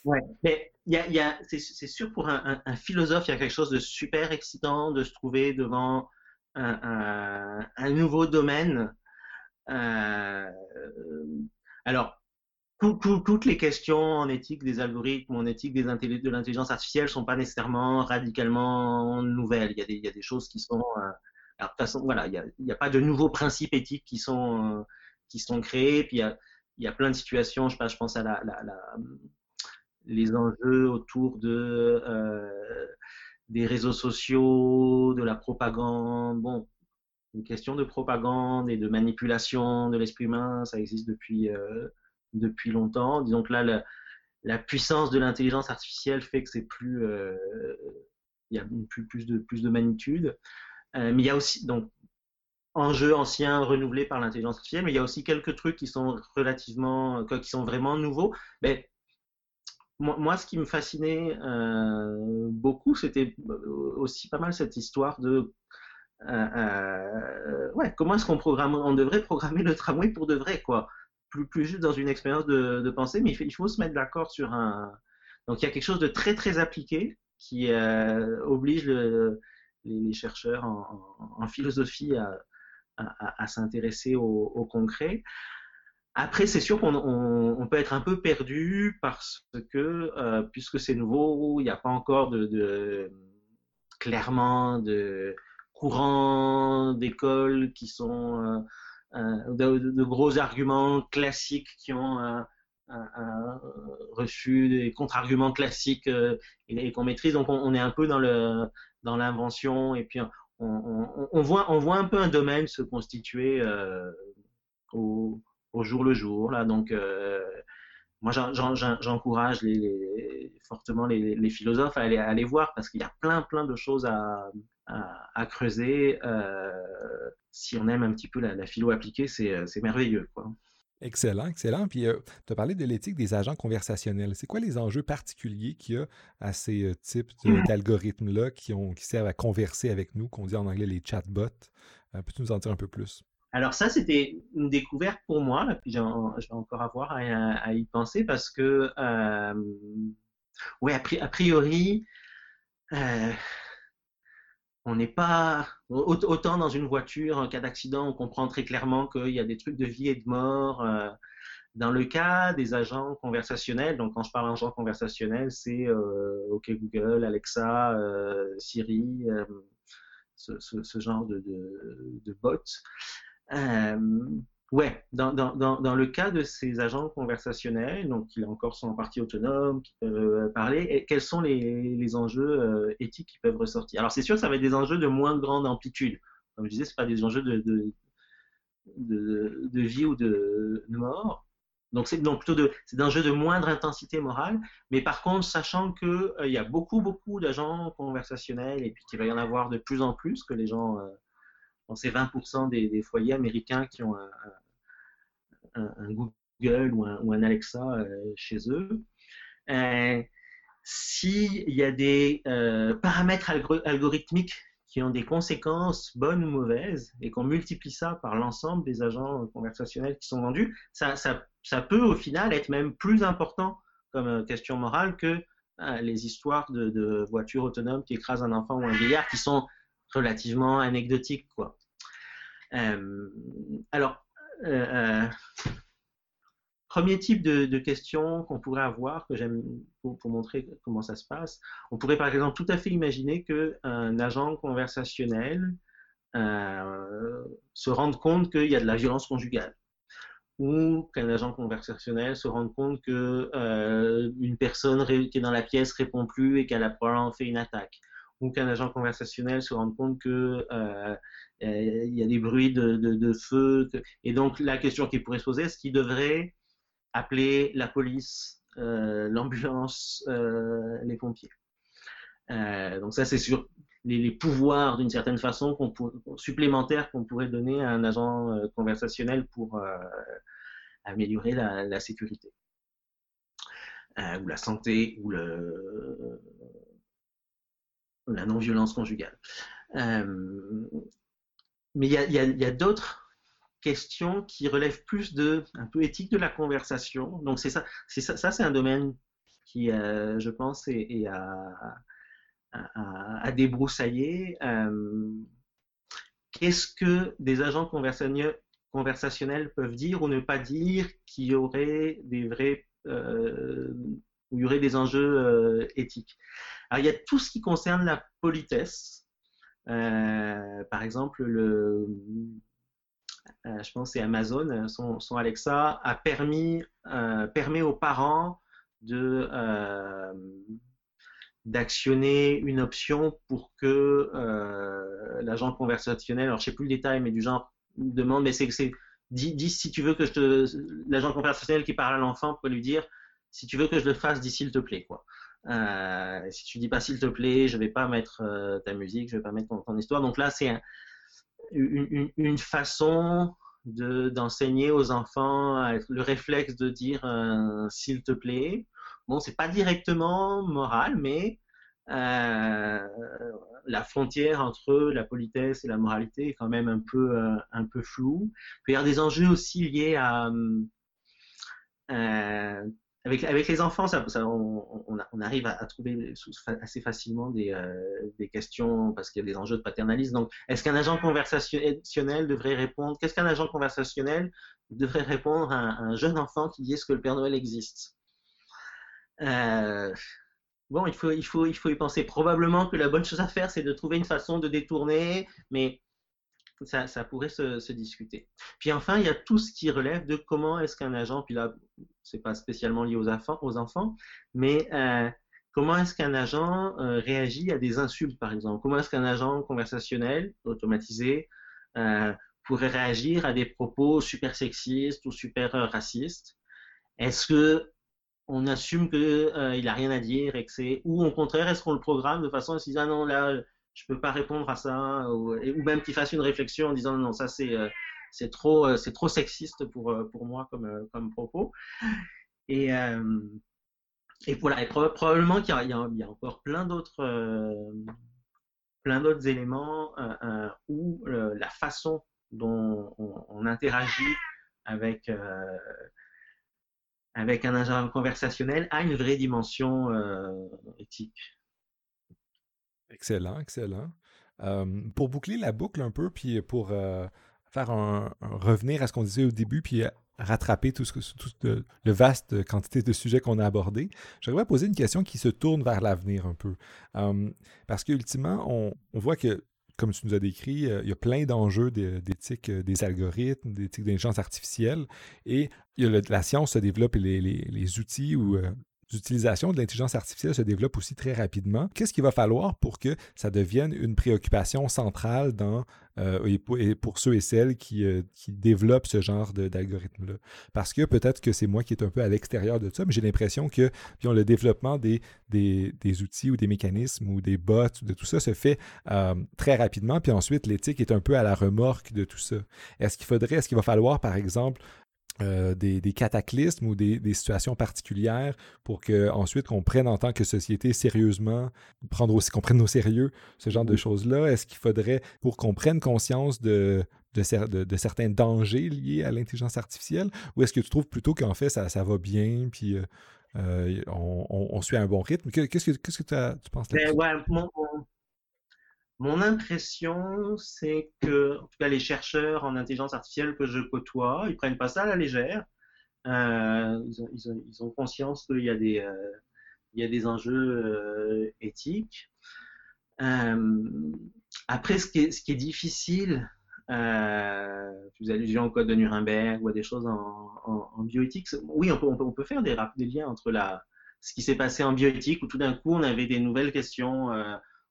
Ouais, mais y y a, c'est sûr pour un, philosophe, il y a quelque chose de super excitant de se trouver devant un, nouveau domaine. Euh, alors, toutes les questions en éthique des algorithmes, en éthique des de l'intelligence artificielle sont pas nécessairement radicalement nouvelles. Il y a des, y a des choses qui sont euh, voilà, il n'y a, a, pas de nouveaux principes éthiques qui sont, euh, qui sont créés. Puis il y a, y a plein de situations, je, pense à la, les enjeux autour de, euh, des réseaux sociaux, de la propagande. Bon, une question de propagande et de manipulation de l'esprit humain, ça existe depuis, euh, depuis longtemps. Disons là, la, puissance de l'intelligence artificielle fait que c'est plus, il y a plus, plus, de, plus de magnitude. Euh, mais il y a aussi donc enjeux anciens renouvelés par l'intelligence artificielle, mais il y a aussi quelques trucs qui sont relativement, euh, qui sont vraiment nouveaux. Mais moi, ce qui me fascinait euh, beaucoup, c'était aussi pas mal cette histoire de ouais, comment est-ce qu'on devrait programmer le tramway pour de vrai, quoi. Plus, plus juste dans une expérience de, pensée, mais il faut se mettre d'accord sur un. Donc il y a quelque chose de très très appliqué qui oblige le, les, chercheurs en, philosophie à, s'intéresser au, concret. Après, c'est sûr qu'on peut être un peu perdu parce que, euh, puisque c'est nouveau, il n'y a pas encore clairement de courants d'école qui sont euh, euh, de, gros arguments classiques qui ont reçu des contre-arguments classiques et, qu'on maîtrise. Donc, on, est un peu dans le dans l'invention et puis on, voit, on voit un peu un domaine se constituer euh, au, jour le jour. Là. Donc, euh, moi, j'encourage fortement les, philosophes à aller, voir parce qu'il y a plein, plein de choses à, creuser. Euh, si on aime un petit peu la, la philo appliquée, c'est merveilleux. Quoi. Excellent, excellent. Puis, euh, tu as parlé de l'éthique des agents conversationnels. C'est quoi les enjeux particuliers qu'il y a à ces euh, types mmh. d'algorithmes-là qui, qui servent à converser avec nous, qu'on dit en anglais les chatbots? Euh, peux-tu nous en dire un peu plus? Alors ça, c'était une découverte pour moi, puis je vais encore avoir à, y penser parce que, oui, a, priori, on n'est pas autant dans une voiture en cas d'accident on comprend très clairement qu'il y a des trucs de vie et de mort euh, dans le cas des agents conversationnels. Donc quand je parle d'agents conversationnels c'est euh, OK Google Alexa euh, Siri ce, genre de, bots Ouais, dans, dans, dans, le cas de ces agents conversationnels, donc qui encore sont en partie autonomes, qui peuvent euh, parler, quels sont les, les enjeux euh, éthiques qui peuvent ressortir? Alors c'est sûr, ça va être des enjeux de moins grande amplitude. Comme je disais, c'est pas des enjeux de, de, de, vie ou de, mort. Donc c'est donc plutôt de, c'est des enjeux de moindre intensité morale, mais par contre, sachant que euh, y a beaucoup beaucoup d'agents conversationnels et puis qu'il va y en avoir de plus en plus que les gens c'est 20% des, foyers américains qui ont un, Google ou un, Alexa euh, chez eux. Euh, s'il y a des euh, paramètres algorithmiques qui ont des conséquences bonnes ou mauvaises et qu'on multiplie ça par l'ensemble des agents conversationnels qui sont vendus, ça, peut au final être même plus important comme question morale que les histoires de, de, voitures autonomes qui écrasent un enfant ou un vieillard qui sont relativement anecdotique. Quoi. Euh, alors, euh, euh, premier type de, questions qu'on pourrait avoir, que j'aime pour, montrer comment ça se passe, on pourrait par exemple tout à fait imaginer qu'un agent conversationnel se rende compte qu'il y a de la violence conjugale ou qu'un agent conversationnel se rende compte que une personne qui est dans la pièce répond plus et qu'elle a probablement fait une attaque ou qu'un agent conversationnel se rende compte que il y a des bruits de, feu. Et donc la question qui pourrait se poser, est-ce qu'il devrait appeler la police, l'ambulance, les pompiers? Donc ça, c'est sur les, pouvoirs d'une certaine façon supplémentaires qu'on pourrait donner à un agent conversationnel pour améliorer la, sécurité. ou la santé, ou le, la non-violence conjugale. Euh, mais il y a, d'autres questions qui relèvent plus de un peu éthique de la conversation. Donc c'est ça, c'est ça, c'est un domaine qui, euh, je pense, est, à, à, débroussailler. Euh, qu'est-ce que des agents conversationnels peuvent dire ou ne pas dire qui aurait des vrais où il y aurait des enjeux éthiques. Alors, il y a tout ce qui concerne la politesse. Euh, par exemple, le, euh, je pense c'est Amazon, son, Alexa a permis, euh, permet aux parents de d'actionner une option pour que l'agent conversationnel, alors je sais plus le détail, mais du genre demande, mais c'est c'est dis, dis, si tu veux que l'agent conversationnel qui parle à l'enfant peut lui dire si tu veux que je le fasse, dis s'il te plaît quoi. Euh, si tu dis pas s'il te plaît, je vais pas mettre euh, ta musique, je vais pas mettre ton, histoire. Donc là, c'est une, façon d'enseigner aux enfants le réflexe de dire euh, s'il te plaît. Bon, c'est pas directement moral, mais la frontière entre la politesse et la moralité est quand même un peu un peu floue. Il peut y avoir des enjeux aussi liés à avec, les enfants, ça, on, arrive à, trouver assez facilement des, euh, des questions parce qu'il y a des enjeux de paternalisme. Donc, est-ce qu'un agent conversationnel devrait répondre Qu'est-ce qu'un agent conversationnel devrait répondre à un, jeune enfant qui dit est-ce que le Père Noël existe? Euh, Bon, il faut, il, faut, il faut y penser. Probablement que la bonne chose à faire, c'est de trouver une façon de détourner, mais ça, pourrait se, discuter. Puis enfin, il y a tout ce qui relève de comment est-ce qu'un agent, puis là, c'est pas spécialement lié aux enfants, aux enfants mais euh, comment est-ce qu'un agent euh, réagit à des insultes, par exemple? Comment est-ce qu'un agent conversationnel, automatisé, euh, pourrait réagir à des propos super sexistes ou super racistes? Est-ce que on assume qu'il il a rien à dire et ou au contraire est-ce qu'on le programme de façon à se dire ah non là je peux pas répondre à ça ou, même qu'il fasse une réflexion en disant non ça c'est c'est trop, euh, c'est trop sexiste pour, euh, pour moi comme, euh, comme propos. Et, voilà, probablement qu'il y, y, a encore plein d'autres plein d'autres éléments où la façon dont on, interagit avec, avec un agent conversationnel a une vraie dimension éthique. Excellent, excellent. pour boucler la boucle un peu, puis pour faire un, revenir à ce qu'on disait au début, puis rattraper tout, ce, tout le vaste quantité de sujets qu'on a abordés, j'aimerais poser une question qui se tourne vers l'avenir un peu. Parce qu'ultimement, on, voit que, comme tu nous as décrit, il y a plein d'enjeux d'éthique des algorithmes, d'éthique d'intelligence artificielle, et la science se développe et les, outils ou l'utilisation de l'intelligence artificielle se développe aussi très rapidement. Qu'est-ce qu'il va falloir pour que ça devienne une préoccupation centrale euh, pour, ceux et celles qui, euh, développent ce genre d'algorithme-là? Parce que peut-être que c'est moi qui est un peu à l'extérieur de ça, mais j'ai l'impression que le développement des, outils ou des mécanismes ou des bots, de tout ça se fait euh, très rapidement, puis ensuite l'éthique est un peu à la remorque de tout ça. Est-ce qu'il faudrait, est-ce qu'il va falloir, par exemple, euh, des, cataclysmes ou des, situations particulières pour qu'ensuite qu'on prenne en tant que société sérieusement, prendre aussi qu'on prenne au sérieux ce genre de mmh. choses-là? Est-ce qu'il faudrait, pour qu'on prenne conscience de, de, certains dangers liés à l'intelligence artificielle, ou est-ce que tu trouves plutôt qu'en fait ça, ça va bien, puis euh, euh, on, suit un bon rythme? Qu'est-ce que, qu'est-ce que tu penses là ben, mon impression, c'est que, en tout cas, les chercheurs en intelligence artificielle que je côtoie, ils prennent pas ça à la légère. Euh, ils, ont, conscience qu'il y a des, euh, enjeux euh, éthiques. après, ce qui est, difficile, euh, vous allusion au code de Nuremberg ou à des choses en, en, bioéthique, oui, on peut, faire des, liens entre ce qui s'est passé en bioéthique où tout d'un coup on avait des nouvelles questions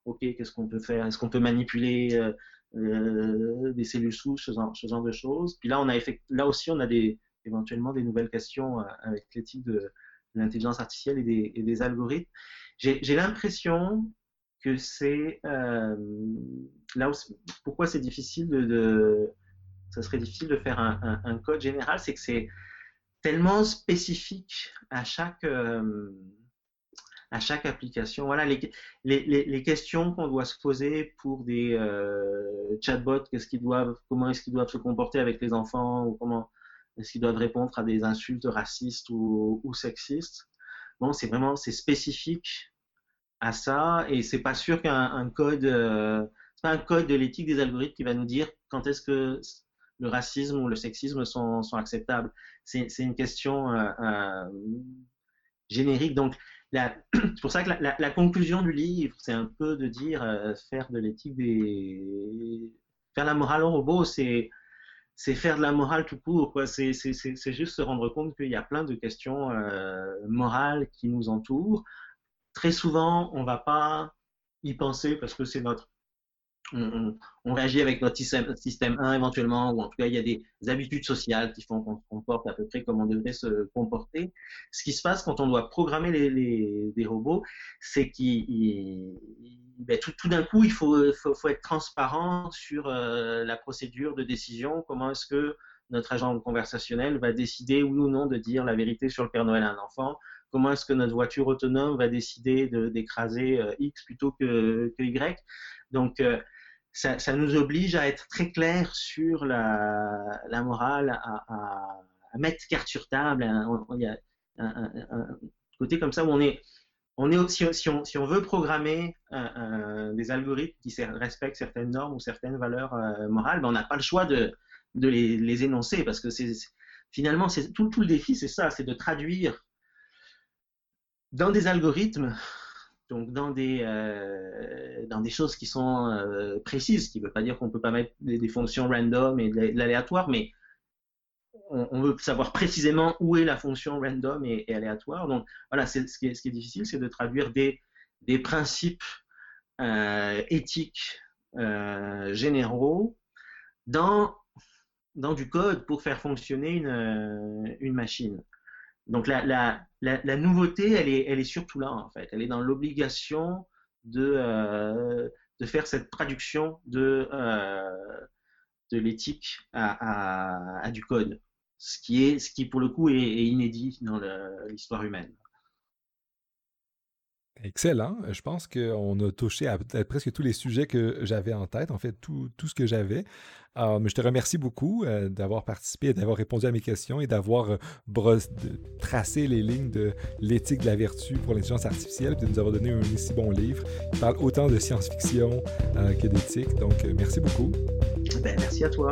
ok, qu'est-ce qu'on peut faire? Est-ce qu'on peut manipuler des cellules souches, ce genre, de choses? Puis là, on a là aussi, on a éventuellement des nouvelles questions avec l'éthique de, l'intelligence artificielle et des, algorithmes. J'ai l'impression que c'est là pourquoi c'est difficile de, ça serait difficile de faire un code général, c'est que c'est tellement spécifique à chaque, euh, à chaque application. Voilà, les, les, questions qu'on doit se poser pour des euh, chatbots, comment est-ce qu'ils doivent se comporter avec les enfants, ou comment est-ce qu'ils doivent répondre à des insultes racistes ou, ou sexistes. Bon, c'est vraiment, c'est spécifique à ça, et c'est pas sûr qu'un code, euh, un code de l'éthique des algorithmes qui va nous dire quand est-ce que le racisme ou le sexisme sont, sont acceptables. C'est une question euh, générique. Donc, c'est pour ça que la, conclusion du livre, c'est un peu de dire euh, faire de l'éthique des. Faire la morale au robot, c'est c'est faire de la morale tout court. C'est juste se rendre compte qu'il y a plein de questions morales qui nous entourent. Très souvent, on ne va pas y penser parce que c'est notre on, réagit avec notre système, système 1 éventuellement, ou en tout cas il y a des habitudes sociales qui font qu'on se comporte à peu près comme on devrait se comporter. Ce qui se passe quand on doit programmer les, des robots, c'est qu'il ben, tout, d'un coup il faut, être transparent sur euh, la procédure de décision, comment est-ce que notre agent conversationnel va décider oui ou non de dire la vérité sur le Père Noël à un enfant, comment est-ce que notre voiture autonome va décider d'écraser euh, X plutôt que, Y? Donc, euh, ça, nous oblige à être très clair sur la, morale, à, mettre carte sur table. Il y a un, côté comme ça où on est, on est si, si, on, veut programmer des algorithmes qui respectent certaines normes ou certaines valeurs euh, morales, ben on n'a pas le choix de, les, énoncer parce que finalement tout le défi, c'est ça, c'est de traduire dans des algorithmes donc dans des, euh, dans des choses qui sont euh, précises, ce qui ne veut pas dire qu'on ne peut pas mettre des, fonctions random et de l'aléatoire, mais on, veut savoir précisément où est la fonction random et, aléatoire. Donc voilà, ce qui, est, ce qui est difficile, c'est de traduire des, des principes euh, éthiques généraux dans, dans du code pour faire fonctionner une, une machine. Donc la, la, la, nouveauté, elle est, elle est surtout là, en fait. Elle est dans l'obligation de, euh, faire cette traduction de, euh, l'éthique à, du code, ce qui, est, ce qui pour le coup est inédit dans l'histoire humaine. Excellent. Je pense qu'on a touché à, presque tous les sujets que j'avais en tête, en fait, tout, tout ce que j'avais. Euh, je te remercie beaucoup euh, d'avoir participé, d'avoir répondu à mes questions et d'avoir euh, tracé les lignes de l'éthique de la vertu pour l'intelligence artificielle, et de nous avoir donné un si bon livre. Il parle autant de science-fiction que d'éthique. Donc, merci beaucoup. Ben, merci à toi.